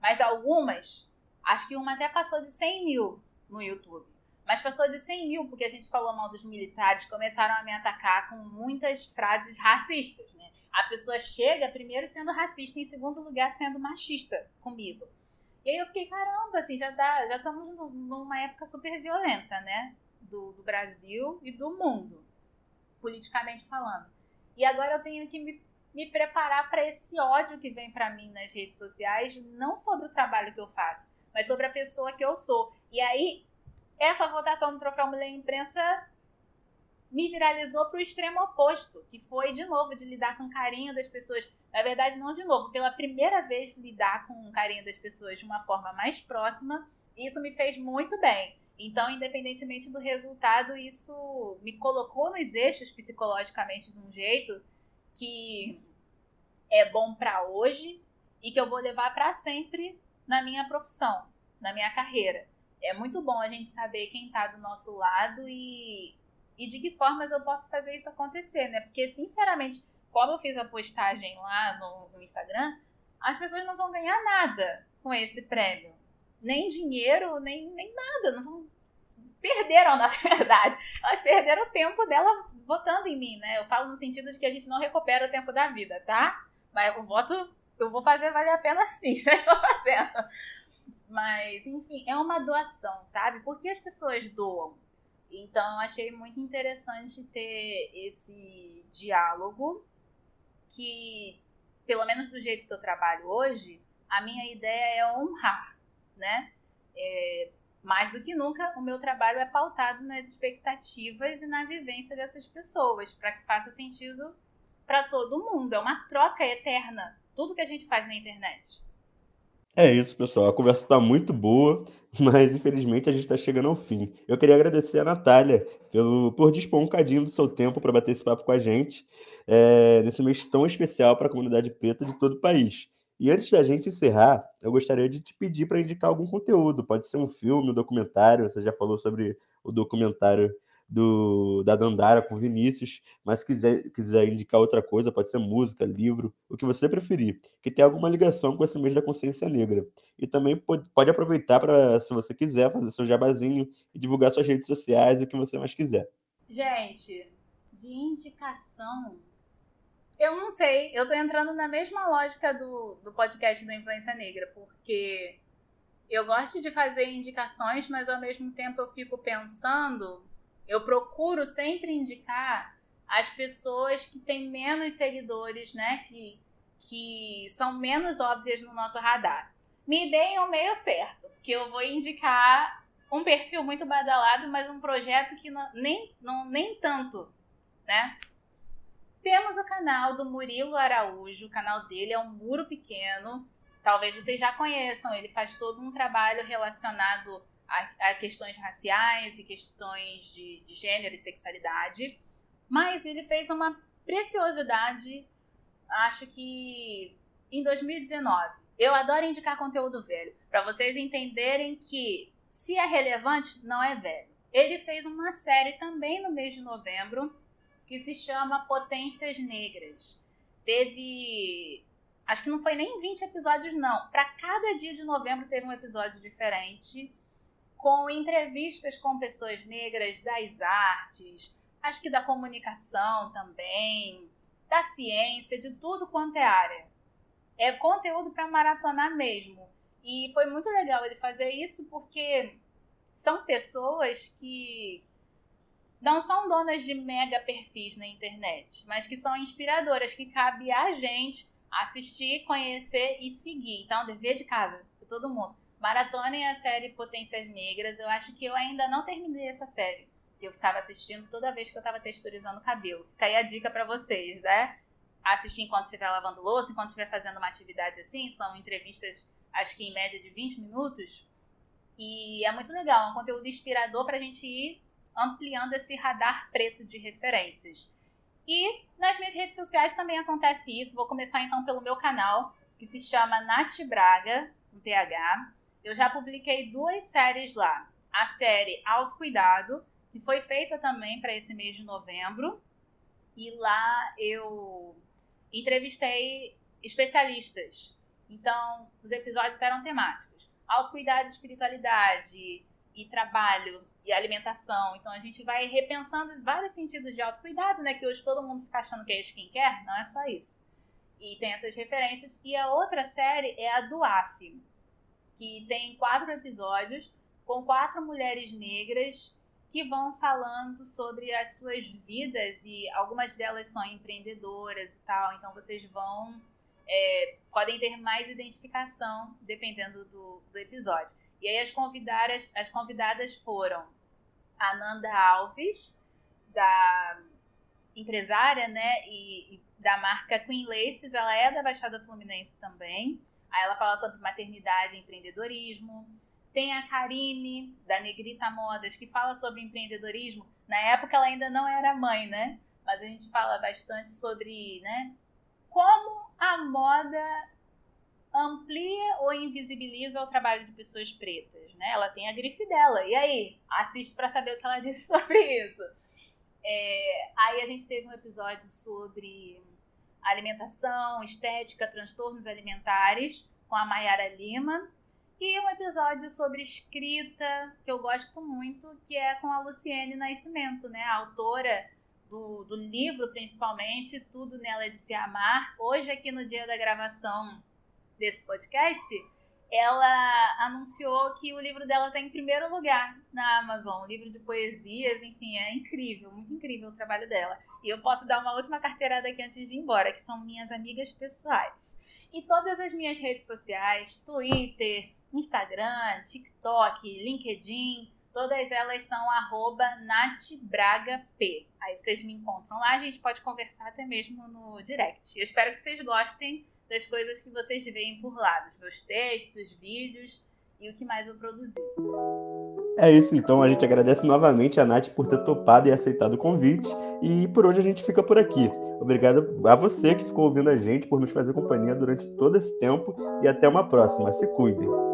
Mas algumas, acho que uma até passou de 100 mil no YouTube. Mas passou de 100 mil porque a gente falou mal dos militares, começaram a me atacar com muitas frases racistas, né? A pessoa chega primeiro sendo racista, em segundo lugar sendo machista comigo. E aí eu fiquei, caramba, assim, já, dá, já estamos numa época super violenta, né? Do, do Brasil e do mundo, politicamente falando. E agora eu tenho que me, me preparar para esse ódio que vem para mim nas redes sociais, não sobre o trabalho que eu faço, mas sobre a pessoa que eu sou. E aí, essa votação do Troféu Mulher Imprensa me viralizou para o extremo oposto, que foi, de novo, de lidar com o carinho das pessoas. Na verdade, não de novo, pela primeira vez lidar com o carinho das pessoas de uma forma mais próxima. Isso me fez muito bem. Então, independentemente do resultado, isso me colocou nos eixos psicologicamente de um jeito que é bom para hoje e que eu vou levar para sempre na minha profissão, na minha carreira. É muito bom a gente saber quem está do nosso lado e e de que formas eu posso fazer isso acontecer, né? Porque, sinceramente, como eu fiz a postagem lá no, no Instagram, as pessoas não vão ganhar nada com esse prêmio. Nem dinheiro, nem, nem nada. Não vão... Perderam, na verdade. Elas perderam o tempo dela votando em mim, né? Eu falo no sentido de que a gente não recupera o tempo da vida, tá? Mas o voto eu vou fazer valer a pena sim, já estou fazendo. Mas, enfim, é uma doação, sabe? Por que as pessoas doam? Então, eu achei muito interessante ter esse diálogo que, pelo menos do jeito que eu trabalho hoje, a minha ideia é honrar, né? É, mais do que nunca, o meu trabalho é pautado nas expectativas e na vivência dessas pessoas, para que faça sentido para todo mundo. É uma troca eterna, tudo que a gente faz na internet.
É isso, pessoal. A conversa está muito boa, mas infelizmente a gente está chegando ao fim. Eu queria agradecer a Natália pelo, por dispor um cadinho do seu tempo para bater esse papo com a gente é, nesse mês tão especial para a comunidade preta de todo o país. E antes da gente encerrar, eu gostaria de te pedir para indicar algum conteúdo. Pode ser um filme, um documentário. Você já falou sobre o documentário do, da Dandara com Vinícius, mas quiser, quiser indicar outra coisa, pode ser música, livro, o que você preferir, que tem alguma ligação com esse mês da consciência negra. E também pode, pode aproveitar para, se você quiser, fazer seu jabazinho e divulgar suas redes sociais o que você mais quiser.
Gente, de indicação. Eu não sei, eu tô entrando na mesma lógica do, do podcast da Influência Negra, porque eu gosto de fazer indicações, mas ao mesmo tempo eu fico pensando eu procuro sempre indicar as pessoas que têm menos seguidores, né? Que, que são menos óbvias no nosso radar. Me deem o meio certo, porque eu vou indicar um perfil muito badalado, mas um projeto que não, nem, não, nem tanto, né? Temos o canal do Murilo Araújo, o canal dele é um muro pequeno, talvez vocês já conheçam, ele faz todo um trabalho relacionado a, a questões raciais e questões de, de gênero e sexualidade. Mas ele fez uma preciosidade, acho que em 2019. Eu adoro indicar conteúdo velho, para vocês entenderem que se é relevante, não é velho. Ele fez uma série também no mês de novembro que se chama Potências Negras. Teve. Acho que não foi nem 20 episódios, não. Para cada dia de novembro teve um episódio diferente com entrevistas com pessoas negras das artes, acho que da comunicação também, da ciência, de tudo quanto é área. É conteúdo para maratonar mesmo. E foi muito legal ele fazer isso porque são pessoas que não são donas de mega perfis na internet, mas que são inspiradoras, que cabe a gente assistir, conhecer e seguir. Então, dever de casa para todo mundo. Maratonem a série Potências Negras. Eu acho que eu ainda não terminei essa série. Eu ficava assistindo toda vez que eu estava texturizando o cabelo. Fica aí a dica para vocês, né? Assistir enquanto estiver lavando louça, enquanto estiver fazendo uma atividade assim. São entrevistas acho que em média de 20 minutos. E é muito legal, é um conteúdo inspirador para a gente ir ampliando esse radar preto de referências. E nas minhas redes sociais também acontece isso. Vou começar então pelo meu canal, que se chama Nath Braga, com TH. Eu já publiquei duas séries lá. A série Autocuidado, que foi feita também para esse mês de novembro. E lá eu entrevistei especialistas. Então, os episódios eram temáticos: autocuidado, espiritualidade e trabalho e alimentação. Então, a gente vai repensando vários sentidos de autocuidado, né? Que hoje todo mundo fica achando que é skincare, não é só isso. E tem essas referências. E a outra série é a do AF, que tem quatro episódios com quatro mulheres negras que vão falando sobre as suas vidas e algumas delas são empreendedoras e tal, então vocês vão é, podem ter mais identificação dependendo do, do episódio. E aí as convidadas, as convidadas foram a Nanda Alves, da empresária, né, e, e da marca Queen Laces, ela é da Baixada Fluminense também. Aí ela fala sobre maternidade e empreendedorismo. Tem a Karine, da Negrita Modas, que fala sobre empreendedorismo. Na época ela ainda não era mãe, né? Mas a gente fala bastante sobre, né? Como a moda amplia ou invisibiliza o trabalho de pessoas pretas, né? Ela tem a grife dela. E aí? Assiste para saber o que ela disse sobre isso. É, aí a gente teve um episódio sobre alimentação, estética, transtornos alimentares com a Mayara Lima. E um episódio sobre escrita, que eu gosto muito, que é com a Luciene Nascimento, né? A autora do, do livro, principalmente, Tudo Nela é de Se Amar. Hoje, aqui no dia da gravação desse podcast, ela anunciou que o livro dela está em primeiro lugar na Amazon, um livro de poesias, enfim, é incrível, muito incrível o trabalho dela. E eu posso dar uma última carteirada aqui antes de ir embora, que são minhas amigas pessoais. E todas as minhas redes sociais, Twitter, Instagram, TikTok, LinkedIn, todas elas são arroba natbragap. Aí vocês me encontram lá, a gente pode conversar até mesmo no direct. Eu espero que vocês gostem das coisas que vocês veem por lá, dos meus textos, vídeos e o que mais eu produzi.
É isso, então a gente agradece novamente a Nath por ter topado e aceitado o convite. E por hoje a gente fica por aqui. Obrigado a você que ficou ouvindo a gente por nos fazer companhia durante todo esse tempo e até uma próxima. Se cuidem.